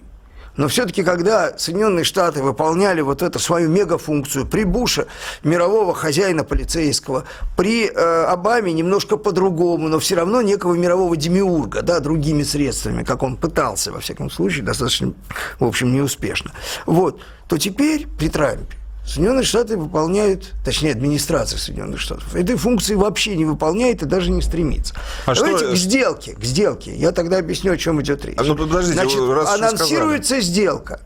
Но все-таки, когда Соединенные Штаты выполняли вот эту свою мегафункцию при Буше, мирового хозяина полицейского, при э, Обаме немножко по-другому, но все равно некого мирового демиурга, да, другими средствами, как он пытался, во всяком случае, достаточно, в общем, неуспешно. Вот, то теперь при Трампе Соединенные Штаты выполняют, точнее, администрация Соединенных Штатов, этой функции вообще не выполняет и даже не стремится. А Давайте что... к сделке, к сделке. Я тогда объясню, о чем идет речь. А ну, подождите, Значит, анонсируется сделка.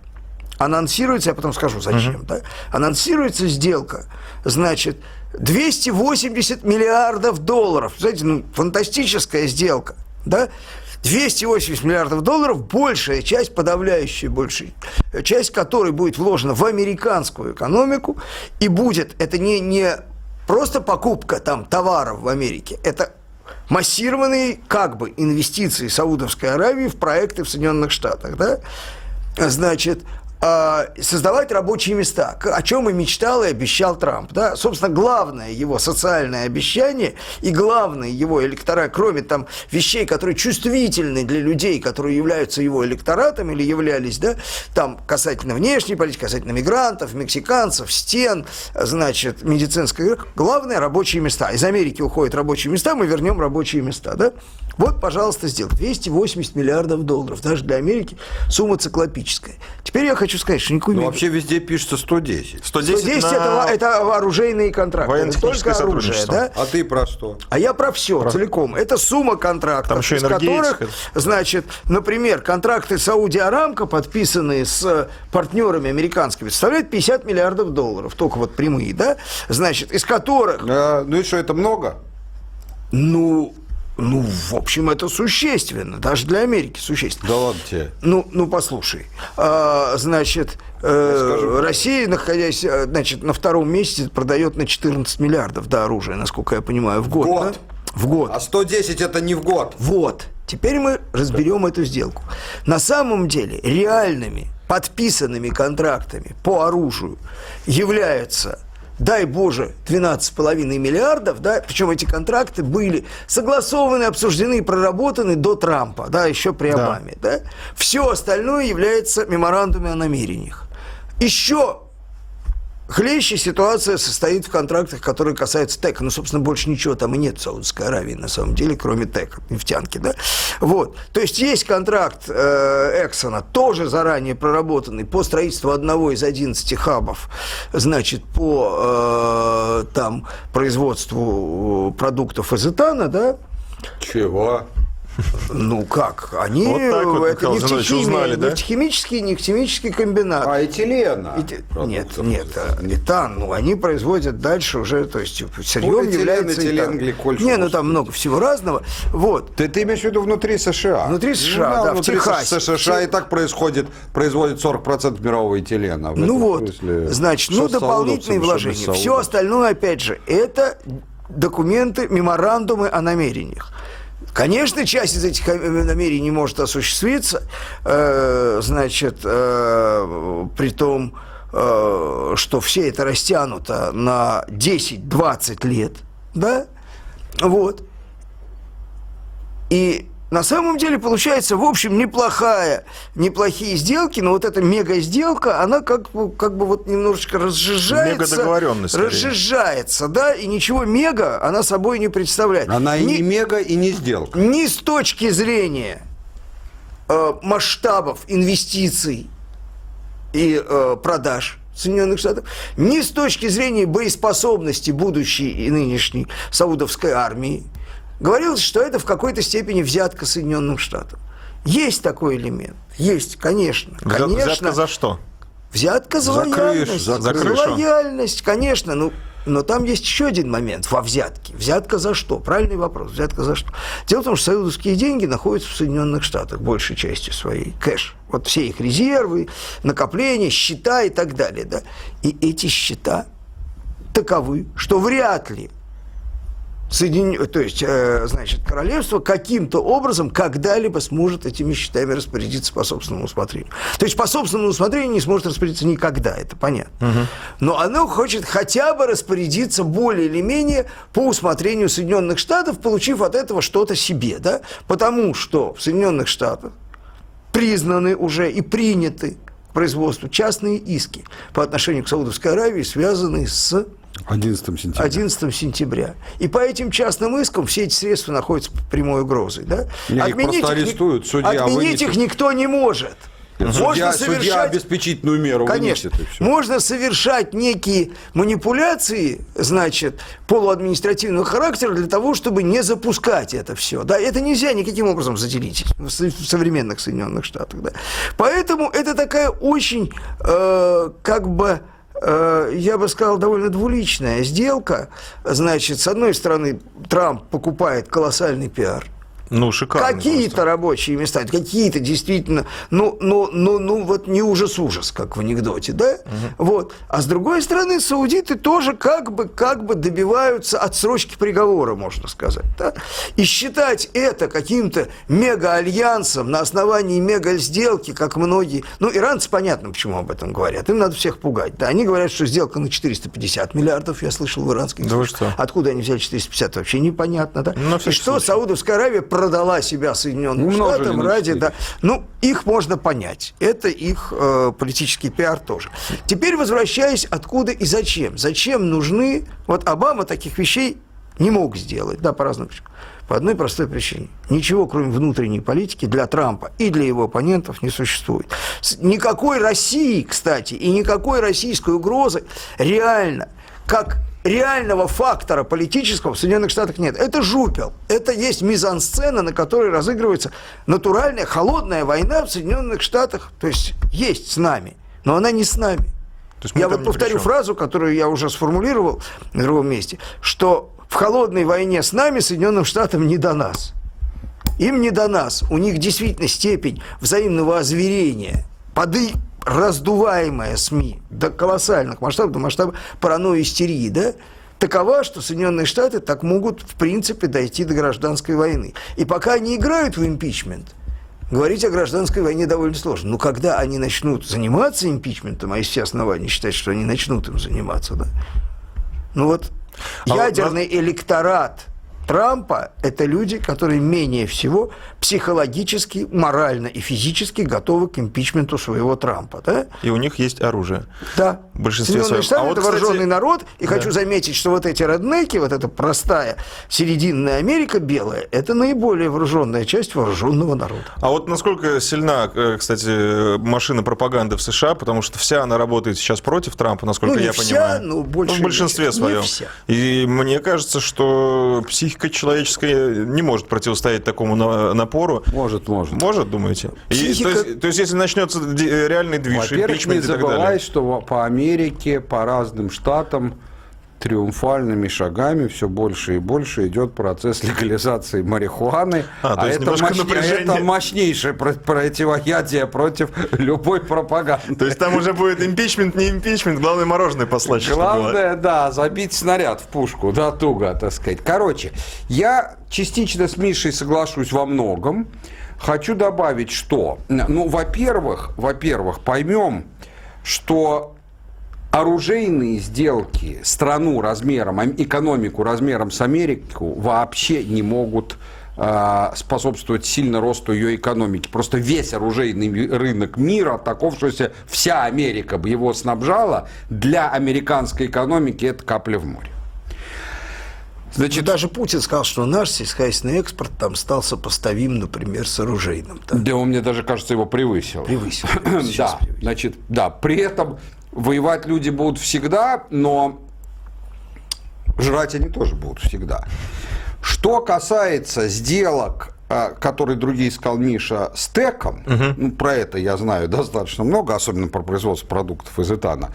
Анонсируется, я потом скажу, зачем, угу. да? Анонсируется сделка, значит, 280 миллиардов долларов. Знаете, ну, фантастическая сделка, да? 280 миллиардов долларов, большая часть, подавляющая большая часть, которой будет вложена в американскую экономику, и будет, это не, не просто покупка там товаров в Америке, это массированные как бы инвестиции Саудовской Аравии в проекты в Соединенных Штатах, да? Значит, создавать рабочие места, о чем и мечтал и обещал Трамп. Да? Собственно, главное его социальное обещание и главное его электорат, кроме там вещей, которые чувствительны для людей, которые являются его электоратом или являлись, да, там касательно внешней политики, касательно мигрантов, мексиканцев, стен, значит, медицинской, главное рабочие места. Из Америки уходят рабочие места, мы вернем рабочие места. Да? Вот, пожалуйста, сделал. 280 миллиардов долларов. Даже для Америки сумма циклопическая. Теперь я хочу сказать, что никакой... Ну, вообще везде пишется 110. 110, 110 на... это, это вооружейные контракты. Это только оружие, да? А ты про что? А я про все про... целиком. Это сумма контрактов, Там еще из которых, значит, например, контракты Сауди Арамко, подписанные с партнерами американскими, составляют 50 миллиардов долларов. Только вот прямые, да? Значит, из которых... А, ну и что, это много? Ну, ну, в общем, это существенно, даже для Америки существенно. Да ладно тебе. Ну, ну послушай, а, значит, э, Россия, находясь, э, значит, на втором месте, продает на 14 миллиардов да, оружия, насколько я понимаю, в год. В год? Да? В год. А 110 это не в год. Вот. Теперь мы разберем эту сделку. На самом деле, реальными подписанными контрактами по оружию являются дай Боже, 12,5 миллиардов, да, причем эти контракты были согласованы, обсуждены и проработаны до Трампа, да, еще при Обаме, да. да. Все остальное является меморандумами о намерениях. Еще Хлеще ситуация состоит в контрактах, которые касаются ТЭКа. Ну, собственно, больше ничего там и нет в Саудовской Аравии, на самом деле, кроме ТЭКа, нефтянки, да. Вот. То есть есть контракт э, Эксона, тоже заранее проработанный по строительству одного из 11 хабов, значит, по э, там производству продуктов из этана, да. Чего? Ну как? Они вот так вот, это нефтехимия, узнали, да? нефтехимический, нефтехимический комбинат. А этилена? Эти... Нет, нет, метан. Ну они производят дальше уже, то есть сырьем является этилен, гликоль. Не, ну там много всего разного. Вот. Ты, ты имеешь в виду внутри США? Внутри США, ну, да, внутри в Техасе. США и так происходит, производит 40% мирового этилена. Ну вот, смысле, значит, ну дополнительные вложения. Все остальное, опять же, это документы, меморандумы о намерениях. Конечно, часть из этих намерений не может осуществиться, э, значит, э, при том, э, что все это растянуто на 10-20 лет, да, вот. И на самом деле получается, в общем, неплохая, неплохие сделки, но вот эта мега-сделка, она как, как бы вот немножечко разжижается. Разжижается, да, и ничего мега она собой не представляет. Она ни, и не мега, и не сделка. Ни с точки зрения э, масштабов инвестиций и э, продаж, Соединенных Штатов, ни с точки зрения боеспособности будущей и нынешней саудовской армии, Говорилось, что это в какой-то степени взятка Соединенным Штатам. Есть такой элемент. Есть, конечно. конечно. Взятка за что? Взятка за, за лояльность. Крышу, за, за крышу. лояльность, конечно. Ну, но там есть еще один момент во взятке. Взятка за что? Правильный вопрос. Взятка за что? Дело в том, что саудовские деньги находятся в Соединенных Штатах большей частью своей. Кэш. Вот все их резервы, накопления, счета и так далее. Да? И эти счета таковы, что вряд ли Соедин... то есть, э, значит, королевство каким-то образом когда-либо сможет этими счетами распорядиться по собственному усмотрению. То есть по собственному усмотрению не сможет распорядиться никогда, это понятно. Угу. Но оно хочет хотя бы распорядиться более или менее по усмотрению Соединенных Штатов, получив от этого что-то себе, да? Потому что в Соединенных Штатах признаны уже и приняты к производству частные иски по отношению к Саудовской Аравии, связанные с 11 сентября. 11 сентября. И по этим частным искам все эти средства находятся под прямой угрозой. Да? Не, отменить их просто арестуют, судья Отменить их никто не может. Судья, можно совершать, судья обеспечительную меру Конечно. Можно совершать некие манипуляции, значит, полуадминистративного характера для того, чтобы не запускать это все. Да, это нельзя никаким образом заделить в современных Соединенных Штатах. Да. Поэтому это такая очень, э, как бы, я бы сказал, довольно двуличная сделка. Значит, с одной стороны, Трамп покупает колоссальный пиар, Ну, шикарно. Какие-то рабочие места, какие-то действительно, ну, ну, ну, ну, вот не ужас-ужас, как в анекдоте, да? Угу. Вот. А с другой стороны, саудиты тоже как бы, как бы добиваются отсрочки приговора, можно сказать. Да? И считать это каким-то мега-альянсом на основании мега-сделки, как многие... Ну, иранцы, понятно, почему об этом говорят. Им надо всех пугать. Да? Они говорят, что сделка на 450 миллиардов, я слышал в иранских да что? Откуда они взяли 450, вообще непонятно. Да? Ну, И что случай. Саудовская Аравия продала себя Соединенным Умножили Штатам ради... Да, ну, их можно понять. Это их э, политический пиар тоже. Теперь возвращаясь, откуда и зачем. Зачем нужны... Вот Обама таких вещей не мог сделать, да, по разным причинам. По одной простой причине. Ничего, кроме внутренней политики, для Трампа и для его оппонентов не существует. Никакой России, кстати, и никакой российской угрозы реально, как реального фактора политического в Соединенных Штатах нет. Это жупел. Это есть мизансцена, на которой разыгрывается натуральная холодная война в Соединенных Штатах. То есть есть с нами, но она не с нами. Я вот повторю фразу, которую я уже сформулировал в другом месте, что в холодной войне с нами Соединенным Штатам не до нас. Им не до нас. У них действительно степень взаимного озверения, поды раздуваемая СМИ до колоссальных масштабов, до масштаба паранойи истерии, да, такова, что Соединенные Штаты так могут, в принципе, дойти до гражданской войны. И пока они играют в импичмент, говорить о гражданской войне довольно сложно. Но когда они начнут заниматься импичментом, а есть все основания считать, что они начнут им заниматься, да, ну вот а ядерный вот... электорат – Трампа – это люди, которые менее всего психологически, морально и физически готовы к импичменту своего Трампа. Да? И у них есть оружие. Да. В большинстве своем. Штаты а вот, это кстати... вооруженный народ. И да. хочу заметить, что вот эти роднеки, вот эта простая серединная Америка белая, это наиболее вооруженная часть вооруженного народа. А вот насколько сильна, э, кстати, машина пропаганды в США, потому что вся она работает сейчас против Трампа, насколько ну, я вся, понимаю. Ну, больше ну, в большинстве не своем. Не. И мне кажется, что психика психика человеческая не может противостоять такому напору. Может, может. Может, думаете? Психика... И, то, есть, то есть, если начнется реальный движ, Во-первых, не забывай, что по Америке, по разным штатам триумфальными шагами все больше и больше идет процесс легализации марихуаны. А, а, это, мощ... это мощнейшее противоядие против любой пропаганды. То есть там уже будет импичмент, не импичмент, главное мороженое послать. Главное, да, забить снаряд в пушку, да, туго, так сказать. Короче, я частично с Мишей соглашусь во многом. Хочу добавить, что, ну, во-первых, во-первых, поймем, что оружейные сделки страну размером, экономику размером с Америку вообще не могут а, способствовать сильно росту ее экономики. Просто весь оружейный рынок мира таков, что если вся Америка бы его снабжала, для американской экономики это капля в море. Значит, ну, даже Путин сказал, что наш сельскохозяйственный экспорт там стал сопоставим, например, с оружейным. Да, да он, мне даже кажется, его превысил. Превысил. да, значит, да. При этом Воевать люди будут всегда, но жрать они тоже будут всегда. Что касается сделок, а, которые другие сказал Миша, с ТЭКом, угу. ну, про это я знаю достаточно много, особенно про производство продуктов из этана.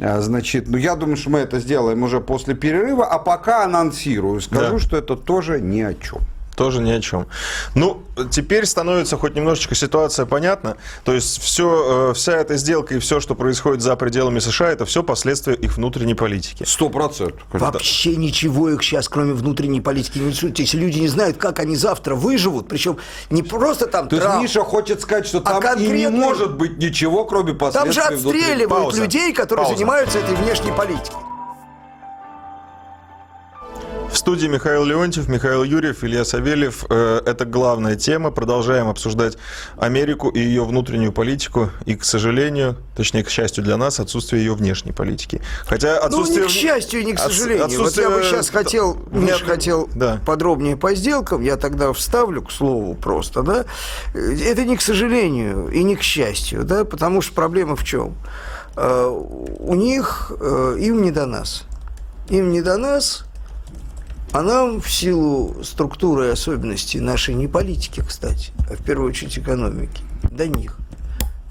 А, значит, ну, я думаю, что мы это сделаем уже после перерыва, а пока анонсирую, скажу, да. что это тоже ни о чем. Тоже ни о чем. Ну, теперь становится хоть немножечко ситуация понятна. То есть все, э, вся эта сделка и все, что происходит за пределами США, это все последствия их внутренней политики. Сто процентов. Вообще ничего их сейчас, кроме внутренней политики, не интересует. Если люди не знают, как они завтра выживут, причем не просто там... То есть Миша хочет сказать, что а там а и не может быть ничего, кроме последствий Там же отстреливают людей, которые Пауза. занимаются этой внешней политикой. В студии Михаил Леонтьев, Михаил Юрьев, Илья Савельев. Э, это главная тема. Продолжаем обсуждать Америку и ее внутреннюю политику. И, к сожалению, точнее, к счастью для нас, отсутствие ее внешней политики. Хотя отсутствие... Ну, не к счастью и не к сожалению. Отсутствие... Вот я бы сейчас хотел, Миш, хотел да. подробнее по сделкам. Я тогда вставлю, к слову, просто, да. Это не к сожалению и не к счастью, да, потому что проблема в чем? Э, у них, э, им не до нас. Им не до нас, а нам в силу структуры и особенностей нашей не политики, кстати, а в первую очередь экономики, до них.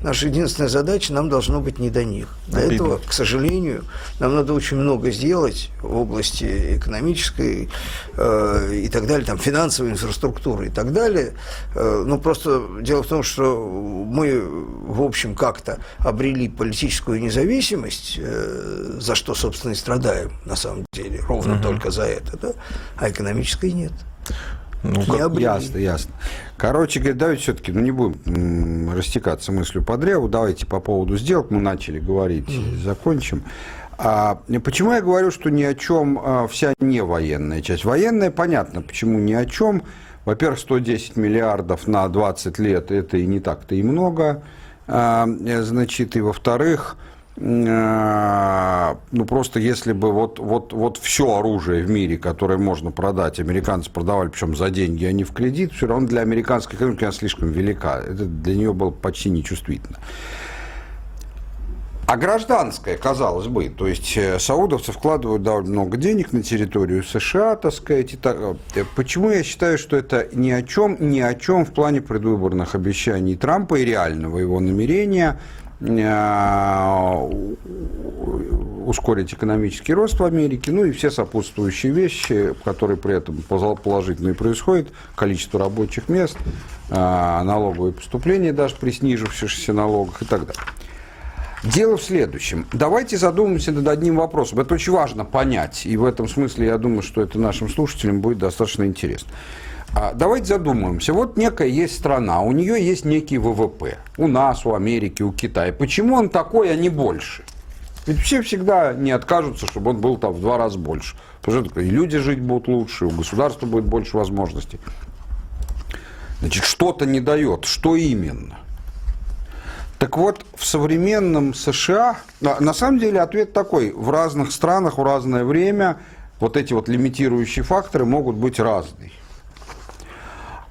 Наша единственная задача, нам должно быть не до них. Для Обидно. этого, к сожалению, нам надо очень много сделать в области экономической э, и так далее, там, финансовой инфраструктуры и так далее. Э, но просто дело в том, что мы, в общем, как-то обрели политическую независимость, э, за что, собственно, и страдаем, на самом деле, ровно угу. только за это, да? а экономической нет. Ну, как... Ясно, ясно. Короче говоря, давайте все-таки, ну не будем растекаться мыслью по древу, давайте по поводу сделок, мы начали говорить, mm-hmm. закончим. А почему я говорю, что ни о чем а, вся не военная часть? Военная, понятно, почему ни о чем. Во-первых, 110 миллиардов на 20 лет, это и не так-то и много. А, значит, и во-вторых, Э, ну просто если бы вот, вот, вот все оружие в мире, которое можно продать, американцы продавали, причем за деньги, а не в кредит, все равно для американской экономики она слишком велика. Это для нее было почти нечувствительно. А гражданская, казалось бы, то есть э, саудовцы вкладывают довольно много денег на территорию США, так сказать. И так. Э, почему я считаю, что это ни о чем, ни о чем в плане предвыборных обещаний Трампа и реального его намерения – Э, ускорить экономический рост в Америке, ну и все сопутствующие вещи, которые при этом положительные происходят, количество рабочих мест, э, налоговые поступления даже при снижившихся налогах и так далее. Дело в следующем. Давайте задумаемся над одним вопросом. Это очень важно понять, и в этом смысле я думаю, что это нашим слушателям будет достаточно интересно. А, давайте задумаемся. Вот некая есть страна, у нее есть некий ВВП. У нас, у Америки, у Китая. Почему он такой, а не больше? Ведь все всегда не откажутся, чтобы он был там в два раза больше. Потому что и люди жить будут лучше, у государства будет больше возможностей. Значит, что-то не дает. Что именно? Так вот, в современном США, на самом деле ответ такой, в разных странах в разное время вот эти вот лимитирующие факторы могут быть разные.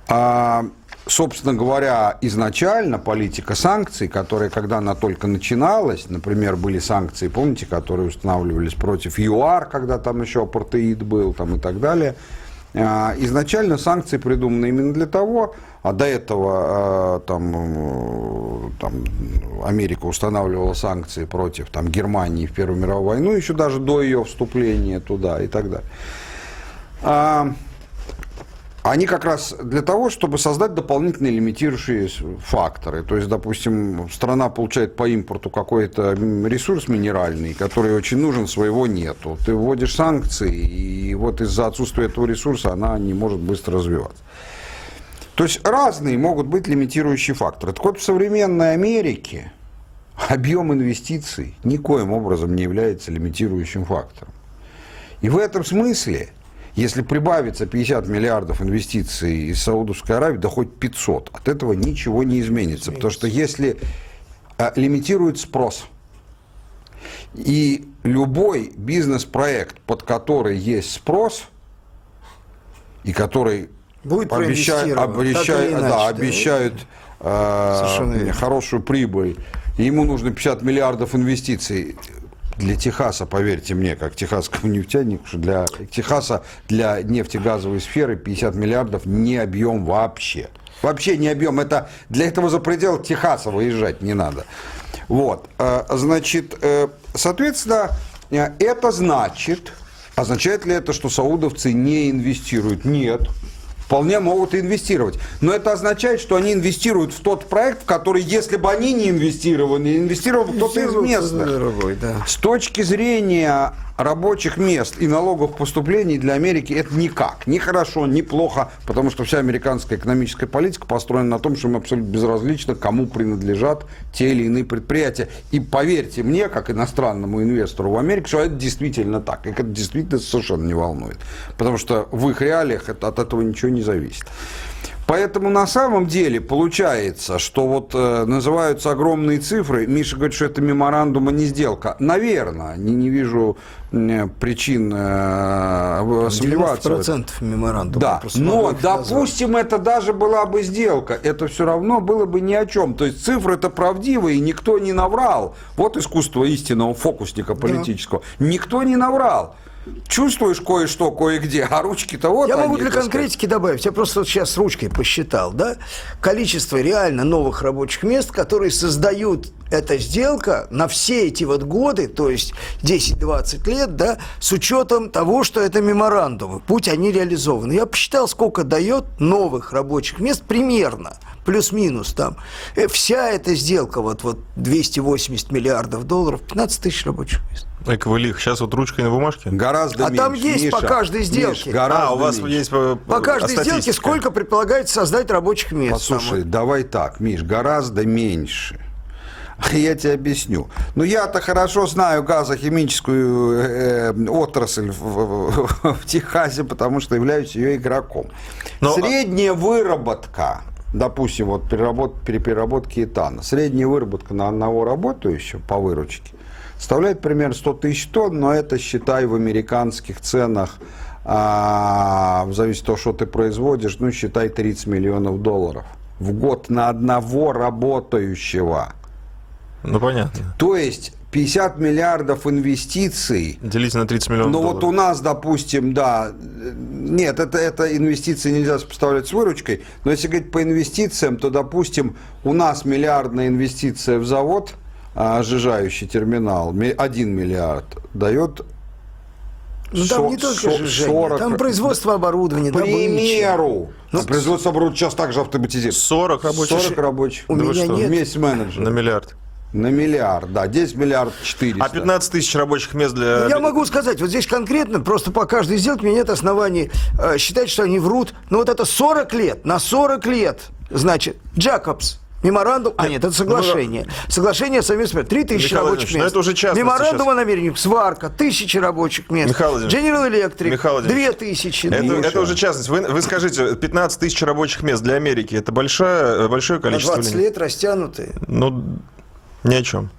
А, собственно говоря, изначально политика санкций, которая, когда она только начиналась, например, были санкции, помните, которые устанавливались против ЮАР, когда там еще апартеид был, там и так далее, а, изначально санкции придуманы именно для того, а до этого а, там, э, там, Америка устанавливала санкции против там, Германии в Первую мировую войну, еще даже до ее вступления туда и так далее они как раз для того, чтобы создать дополнительные лимитирующие факторы. То есть, допустим, страна получает по импорту какой-то ресурс минеральный, который очень нужен, своего нету. Ты вводишь санкции, и вот из-за отсутствия этого ресурса она не может быстро развиваться. То есть разные могут быть лимитирующие факторы. Так вот, в современной Америке объем инвестиций никоим образом не является лимитирующим фактором. И в этом смысле если прибавится 50 миллиардов инвестиций из Саудовской Аравии, да хоть 500, от этого ничего не изменится. Потому что если а, лимитирует спрос, и любой бизнес-проект, под который есть спрос, и который Будет обещает, обещает, иначе, да, обещают э, хорошую прибыль, и ему нужно 50 миллиардов инвестиций, для Техаса, поверьте мне, как техасскому нефтянику, что для Техаса, для нефтегазовой сферы 50 миллиардов не объем вообще. Вообще не объем. Это для этого за пределы Техаса выезжать не надо. Вот. Э, значит, э, соответственно, э, это значит, означает ли это, что саудовцы не инвестируют? Нет вполне могут инвестировать. Но это означает, что они инвестируют в тот проект, в который, если бы они не инвестировали, инвестировал кто-то из местных. Дорогой, да. С точки зрения рабочих мест и налогов поступлений для Америки это никак. Ни хорошо, ни плохо, потому что вся американская экономическая политика построена на том, что им абсолютно безразлично, кому принадлежат те или иные предприятия. И поверьте мне, как иностранному инвестору в Америку, что это действительно так. Их это действительно совершенно не волнует. Потому что в их реалиях это, от этого ничего не зависит. Поэтому на самом деле получается, что вот э, называются огромные цифры. Миша говорит, что это меморандум, а не сделка. Наверное, не, не вижу э, причин э, сомневаться. процентов меморандума. Да, но допустим, назвать. это даже была бы сделка, это все равно было бы ни о чем. То есть цифры это правдивые, никто не наврал. Вот искусство истинного фокусника политического. Да. Никто не наврал. Чувствуешь кое-что, кое-где, а ручки-то вот Я они, могу для конкретики сказать. добавить. Я просто вот сейчас ручкой посчитал, да, количество реально новых рабочих мест, которые создают эта сделка на все эти вот годы, то есть 10-20 лет, да, с учетом того, что это меморандумы, путь они реализованы. Я посчитал, сколько дает новых рабочих мест примерно, плюс-минус там. Э, Вся эта сделка, вот, вот 280 миллиардов долларов, 15 тысяч рабочих мест. Эк, вы лих. Сейчас вот ручкой на бумажке. Гораздо А меньше. там есть по Миша, каждой Миш, сделке. гораздо А, у вас меньше. есть по, По каждой сделке сколько предполагается создать рабочих мест? Послушай, Там, давай так, Миш, гораздо меньше. Я тебе объясню. Ну, я-то хорошо знаю газохимическую э, отрасль в, в- в Техасе, потому что являюсь ее игроком. Но- Средняя выработка, допустим, вот переработ, при переработке этана, средняя выработка на одного работающего по выручке составляет примерно 100 тысяч тонн, но это, считай, в американских ценах, а, зависит от того, что ты производишь, ну, считай, 30 миллионов долларов в год на одного работающего. Ну, понятно. То есть 50 миллиардов инвестиций Делите на 30 миллионов ну вот у нас, допустим, да, нет, это, это инвестиции нельзя сопоставлять с выручкой, но если говорить по инвестициям, то, допустим, у нас миллиардная инвестиция в завод, сжижающий терминал, 1 миллиард, дает Ну, там не только сжижение, 40 там производство оборудования, К примеру, Ну, а производство оборудования сейчас также автоматизируется. 40 рабочих 40 рабочих. У Да меня нет. Вместе с на миллиард. На миллиард, да, 10 миллиард 400. А 15 тысяч рабочих мест для... Ну, Я могу сказать, вот здесь конкретно, просто по каждой сделке у меня нет оснований э, считать, что они врут. Но вот это 40 лет, на 40 лет, значит, Джакобс, меморандум, а нет, это соглашение. Соглашение совместно, 3000 Михаил рабочих Владимирович, ну мест. это уже частности Меморандум о намерениях, сварка, тысячи рабочих мест. Михаил General Electric, Михаил Владимирович, 2000. Это, Миша. это уже частность. Вы, вы скажите, 15 тысяч рабочих мест для Америки это большое, большое на количество? 20 или нет? лет растянутые. Ну, ни о чем.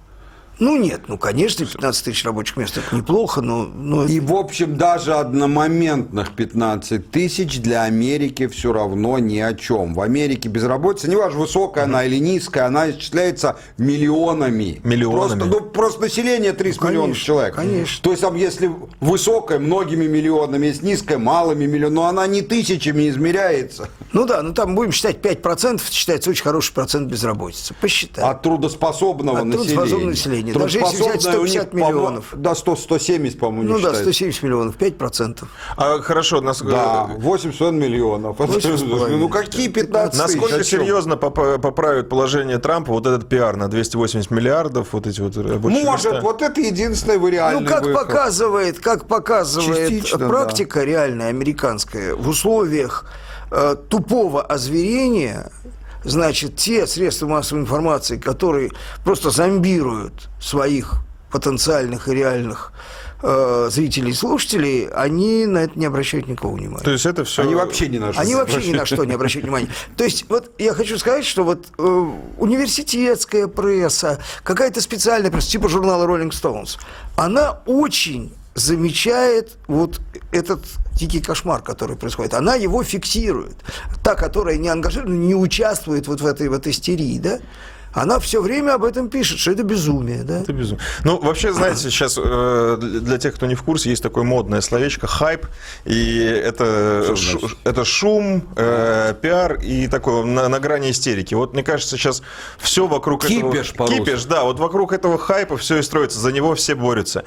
Ну нет, ну конечно, 15 тысяч рабочих мест это неплохо, но, но И, в общем, даже одномоментных 15 тысяч для Америки все равно ни о чем. В Америке безработица, неважно, высокая она или низкая, она исчисляется миллионами. Миллионами. Просто, ну, просто население 30 Ну, миллионов человек. конечно. То есть, там, если высокая, многими миллионами, если низкая, малыми миллионами, но она не тысячами измеряется. Ну да, ну там будем считать 5%, считается очень хороший процент безработицы. Посчитай. От трудоспособного От населения. трудоспособного населения. Даже если взять Трудоспособное у них, 150 по-моему, миллионов. Да, 100, 170, по-моему, не ну да, считается. 170 миллионов, 5%. А хорошо, нас, Да, э, 800 миллионов. Восемь с половиной. Ну какие 15 тысяч? насколько чем? серьезно поп- поправит положение Трампа вот этот пиар на 280 миллиардов, вот эти вот рабочие Может, места? вот это единственный вариант. Ну, как показывает, как показывает Частично, практика реальная американская, в условиях э, тупого озверения, значит, те средства массовой информации, которые просто зомбируют своих потенциальных и реальных э, зрителей и слушателей, они на это не обращают никакого внимания. То есть это все... Они вообще ни на что. Они вообще ни на что не обращают внимания. То есть, вот я хочу сказать, что вот э, университетская пресса, какая-то специальная пресса, типа журнала Rolling Stones, она очень замечает вот этот дикий кошмар, который происходит. Она его фиксирует. Та, которая не ангажирована, не участвует вот в этой вот истерии, да, она все время об этом пишет, что это безумие, да. Это безумие. Ну, вообще, знаете, сейчас э, для тех, кто не в курсе, есть такое модное словечко хайп, и это, значит? это шум, э, пиар и такое на, на грани истерики. Вот мне кажется, сейчас все вокруг этого... Кипиш по-русски. Кипиш, да, вот вокруг этого хайпа все и строится, за него все борются.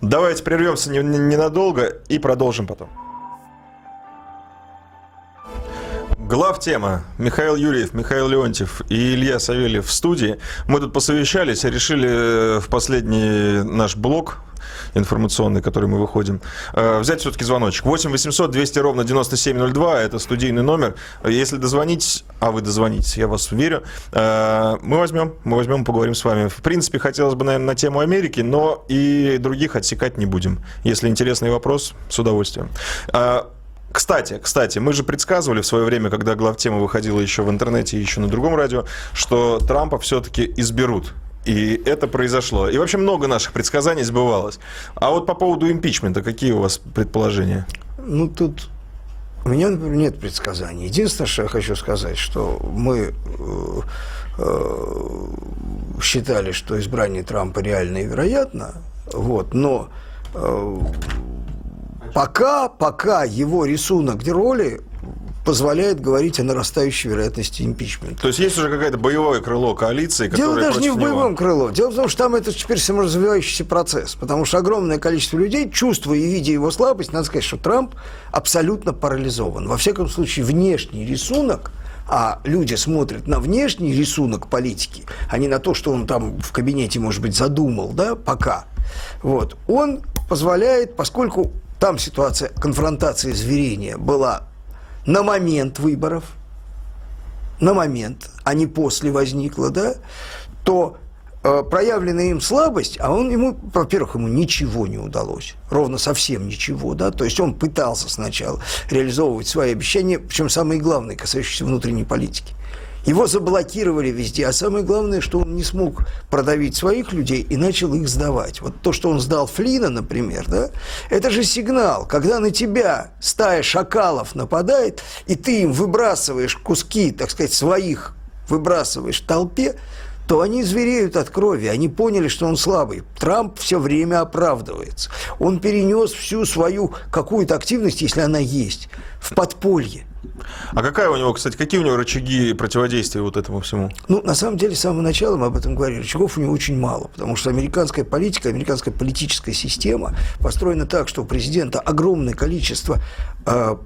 Давайте прервемся не- не- ненадолго и продолжим потом. Глав тема. Михаил Юрьев, Михаил Леонтьев и Илья Савельев в студии. Мы тут посовещались решили э, в последний наш блок информационный, который мы выходим, э, взять все-таки звоночек. 8 800 200 ровно 9702, это студийный номер. Если дозвонить, а вы дозвонитесь, я вас верю, э, мы возьмем, мы возьмем, поговорим с вами. В принципе, хотелось бы, наверное, на тему Америки, но и других отсекать не будем. Если интересный вопрос, с удовольствием. Кстати, кстати, мы же предсказывали в свое время, когда главтема выходила еще в интернете еще на другом радио, что Трампа все-таки изберут. И это произошло. И вообще много наших предсказаний сбывалось. А вот по поводу импичмента, какие у вас предположения? Ну, тут у меня, например, нет предсказаний. Единственное, что я хочу сказать, что мы э, э, считали, что избрание Трампа реально и вероятно, вот, но э, Пока, пока его рисунок роли позволяет говорить о нарастающей вероятности импичмента. То есть есть уже какое-то боевое крыло коалиции, которое Дело даже не в него... боевом крыло. Дело в том, что там это теперь саморазвивающийся процесс. Потому что огромное количество людей, чувствуя и видя его слабость, надо сказать, что Трамп абсолютно парализован. Во всяком случае, внешний рисунок а люди смотрят на внешний рисунок политики, а не на то, что он там в кабинете, может быть, задумал, да, пока. Вот. Он позволяет, поскольку там ситуация конфронтации зверения была на момент выборов, на момент, а не после возникла, да, то э, проявленная им слабость, а он ему, во-первых, ему ничего не удалось, ровно совсем ничего, да, то есть он пытался сначала реализовывать свои обещания, причем самые главные, касающиеся внутренней политики. Его заблокировали везде, а самое главное, что он не смог продавить своих людей и начал их сдавать. Вот то, что он сдал Флина, например, да, это же сигнал, когда на тебя стая шакалов нападает, и ты им выбрасываешь куски, так сказать, своих выбрасываешь в толпе, то они звереют от крови. Они поняли, что он слабый. Трамп все время оправдывается. Он перенес всю свою какую-то активность, если она есть, в подполье. А какая у него, кстати, какие у него рычаги противодействия вот этому всему? Ну, на самом деле, с самого начала мы об этом говорили. Рычагов у него очень мало, потому что американская политика, американская политическая система построена так, что у президента огромное количество э,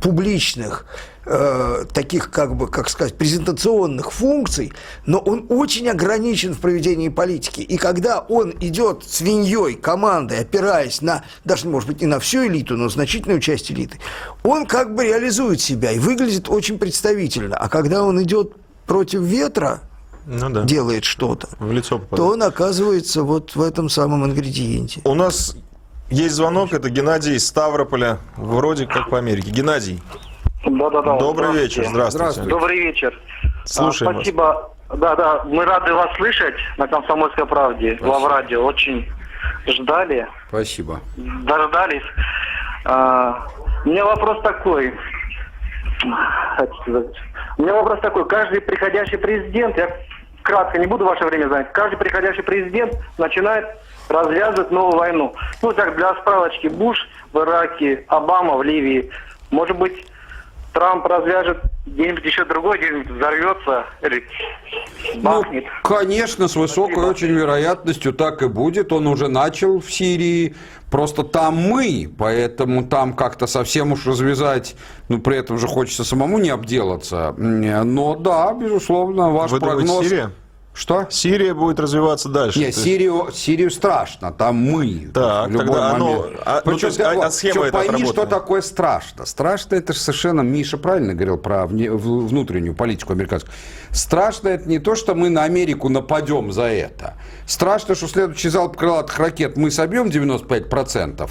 публичных, э, таких, как бы, как сказать, презентационных функций, но он очень ограничен в проведении политики. И когда он идет свиньей командой, опираясь на, даже, может быть, не на всю элиту, но значительную часть элиты, он как бы реализует себя и выглядит очень представительно. А когда он идет против ветра, ну, да. делает что-то, в лицо попадает. то он оказывается вот в этом самом ингредиенте. У нас есть звонок, это Геннадий из Ставрополя, вроде как по Америке. Геннадий. Да-да-да. Добрый вечер, здравствуйте. здравствуйте. Добрый вечер. Слушаем а, Спасибо. Да-да, мы рады вас слышать на «Комсомольской правде», в радио. Очень ждали. Спасибо. Дождались. А, у меня вопрос такой. У меня вопрос такой. Каждый приходящий президент, я кратко не буду ваше время занять, каждый приходящий президент начинает развязывать новую войну. Ну, так, для справочки, Буш в Ираке, Обама в Ливии. Может быть, Трамп развяжет где-нибудь еще другой, где-нибудь взорвется или бахнет. Ну, конечно, с высокой Спасибо. очень вероятностью так и будет. Он уже начал в Сирии. Просто там мы, поэтому там как-то совсем уж развязать, ну, при этом же хочется самому не обделаться. Но да, безусловно, ваш Вы прогноз... Сирия? Что? Сирия будет развиваться дальше. Нет, Сирию, Сирию страшно, там мы. Так, в любой тогда момент. Оно, а, ну, Причем, а, а схема это пойми, что такое страшно. Страшно это же совершенно, Миша правильно говорил про вне, внутреннюю политику американскую. Страшно это не то, что мы на Америку нападем за это. Страшно, что следующий залп крылатых ракет мы собьем 95%.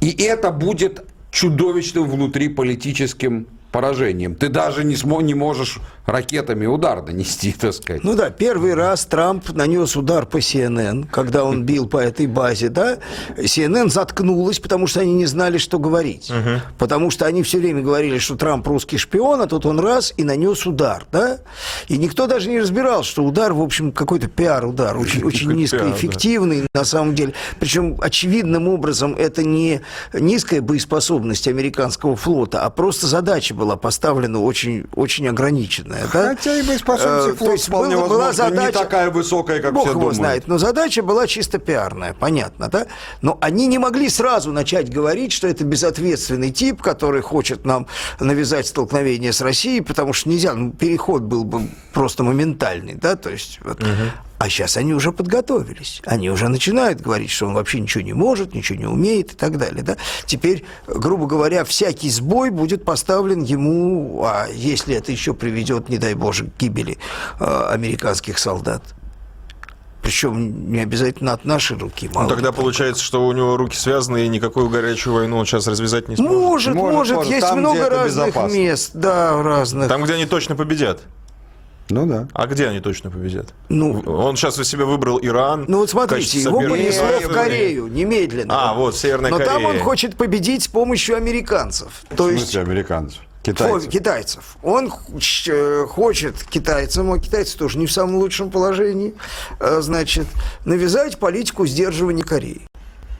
И это будет чудовищным внутриполитическим поражением. Ты даже не, смо, не можешь ракетами удар нанести, так сказать. Ну да, первый раз Трамп нанес удар по CNN, когда он бил по этой базе, да, CNN заткнулась, потому что они не знали, что говорить. Угу. Потому что они все время говорили, что Трамп русский шпион, а тут он раз и нанес удар, да. И никто даже не разбирал, что удар, в общем, какой-то пиар-удар, очень, очень низкоэффективный на самом деле. Причем очевидным образом это не низкая боеспособность американского флота, а просто задача была поставлена очень, очень ограниченная. Да? Хотя и боеспособность э, флот вполне была, возможно, была задача, не такая высокая, как Бог все его думают. знает, но задача была чисто пиарная, понятно, да? Но они не могли сразу начать говорить, что это безответственный тип, который хочет нам навязать столкновение с Россией, потому что нельзя, ну, переход был бы просто моментальный, да, то есть вот, угу. А сейчас они уже подготовились. Они уже начинают говорить, что он вообще ничего не может, ничего не умеет и так далее. Да? Теперь, грубо говоря, всякий сбой будет поставлен ему, а если это еще приведет, не дай боже, к гибели э, американских солдат. Причем не обязательно от нашей руки. Мало ну, тогда получается, что у него руки связаны, и никакую горячую войну он сейчас развязать не сможет. Может, может. может. Есть Там, много разных мест, да, разных. Там, где они точно победят. Ну да. А где они точно победят? Ну, он сейчас у себя выбрал Иран. Ну вот смотрите, его понесло в Корею немедленно. А, вот, Северная Но Корея. там он хочет победить с помощью американцев. То в смысле есть... американцев? Китайцев. китайцев. Он э, хочет китайцам, а китайцы тоже не в самом лучшем положении, э, значит, навязать политику сдерживания Кореи.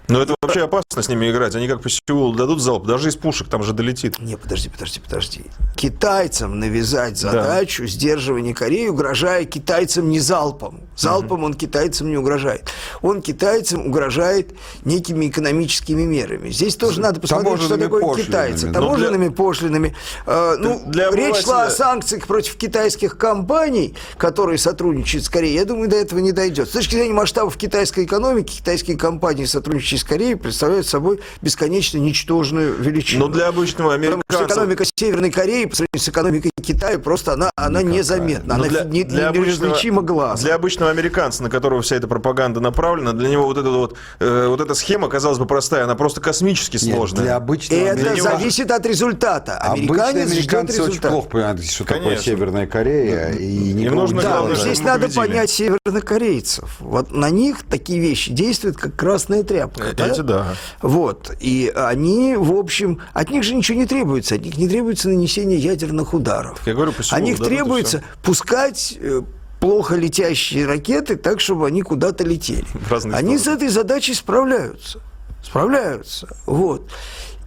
Но это вообще опасно с ними играть. Они как по Сеулу дадут залп, даже из пушек там же долетит. Не, подожди, подожди, подожди. Китайцам навязать задачу да. сдерживания Кореи, угрожая китайцам не залпом. Залпом угу. он китайцам не угрожает. Он китайцам угрожает некими экономическими мерами. Здесь тоже надо посмотреть, что такое китайцы. Таможенными для... пошлинами. Э, ну, для речь шла о санкциях против китайских компаний, которые сотрудничают с Кореей. Я думаю, до этого не дойдет. С точки зрения масштабов китайской экономики, китайские компании, сотрудничающие из Кореи представляют собой бесконечно ничтожную величину. Но для обычного американца... Потому что экономика Северной Кореи по сравнению с экономикой Китая просто она, она незаметна, она для, не, для неразличима глаз. Для обычного американца, на которого вся эта пропаганда направлена, для него вот эта вот, э, вот эта схема, казалось бы, простая, она просто космически сложная. Нет, для обычного Это для зависит от результата. Американец американцы очень плохо понимают, что Конечно. такое Северная Корея. И не нужно да, главное, здесь надо победили. понять севернокорейцев. Вот на них такие вещи действуют, как красная тряпка. Эти да. да. Вот. И они, в общем, от них же ничего не требуется. От них не требуется нанесение ядерных ударов. Я говорю, от них требуется пускать э, плохо летящие ракеты так, чтобы они куда-то летели. Они стороны. с этой задачей справляются. Справляются. Вот.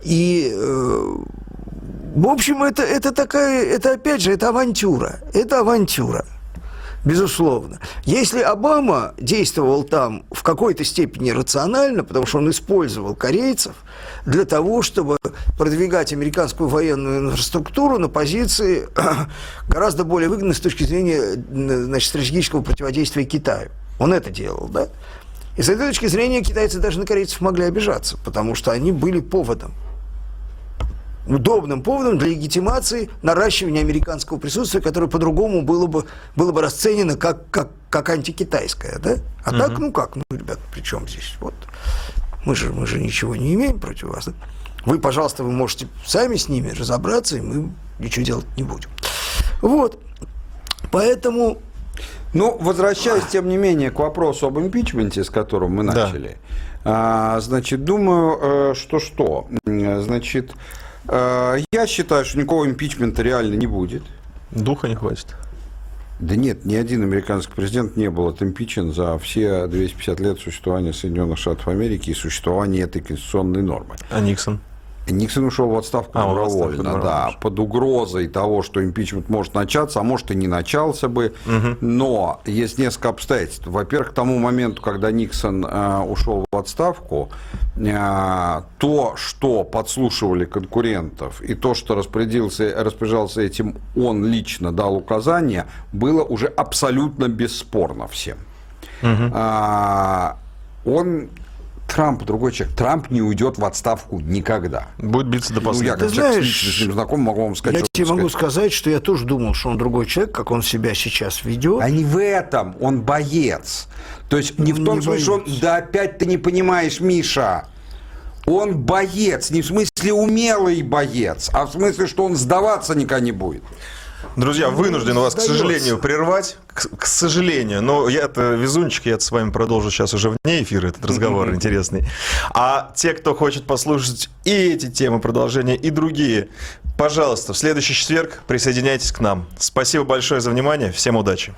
И, э, в общем, это, это такая, это опять же, это авантюра. Это авантюра безусловно. Если Обама действовал там в какой-то степени рационально, потому что он использовал корейцев для того, чтобы продвигать американскую военную инфраструктуру на позиции гораздо более выгодной с точки зрения значит, стратегического противодействия Китаю. Он это делал, да? И с этой точки зрения китайцы даже на корейцев могли обижаться, потому что они были поводом удобным поводом для легитимации наращивания американского присутствия, которое по-другому было бы, было бы расценено как, как, как антикитайское. Да? А угу. так, ну как, ну, ребят, при чем здесь? Вот. Мы же, мы же ничего не имеем против вас. Да? Вы, пожалуйста, вы можете сами с ними разобраться, и мы ничего делать не будем. Вот. Поэтому ну, возвращаясь, тем не менее, к вопросу об импичменте, с которым мы начали, да. а, значит, думаю, э, что что. Значит, Э, я считаю, что никакого импичмента реально не будет. Духа не хватит. Да нет, ни один американский президент не был отимпичен за все 250 лет существования Соединенных Штатов Америки и существования этой конституционной нормы. А Никсон? Никсон ушел в отставку а, добровольно, да, под угрозой того, что импичмент может начаться, а может и не начался бы. Угу. Но есть несколько обстоятельств. Во-первых, к тому моменту, когда Никсон э, ушел в отставку, э, то, что подслушивали конкурентов, и то, что распорядился, распоряжался этим он лично дал указания, было уже абсолютно бесспорно всем. Угу. А, он Трамп другой человек. Трамп не уйдет в отставку никогда. Будет биться до последнего. Ну, я как человек знаешь, с ним знаком могу вам сказать. Я тебе могу сказать, что я тоже думал, что он другой человек, как он себя сейчас ведет. А не в этом. Он боец. То есть не в том не смысле, что он... Да опять ты не понимаешь, Миша. Он боец. Не в смысле умелый боец, а в смысле, что он сдаваться никогда не будет. Друзья, вынужден вас, к сожалению, прервать. К, к сожалению. Но я-то везунчик, я с вами продолжу сейчас уже вне эфира этот разговор интересный. А те, кто хочет послушать и эти темы продолжения, и другие, пожалуйста, в следующий четверг присоединяйтесь к нам. Спасибо большое за внимание. Всем удачи.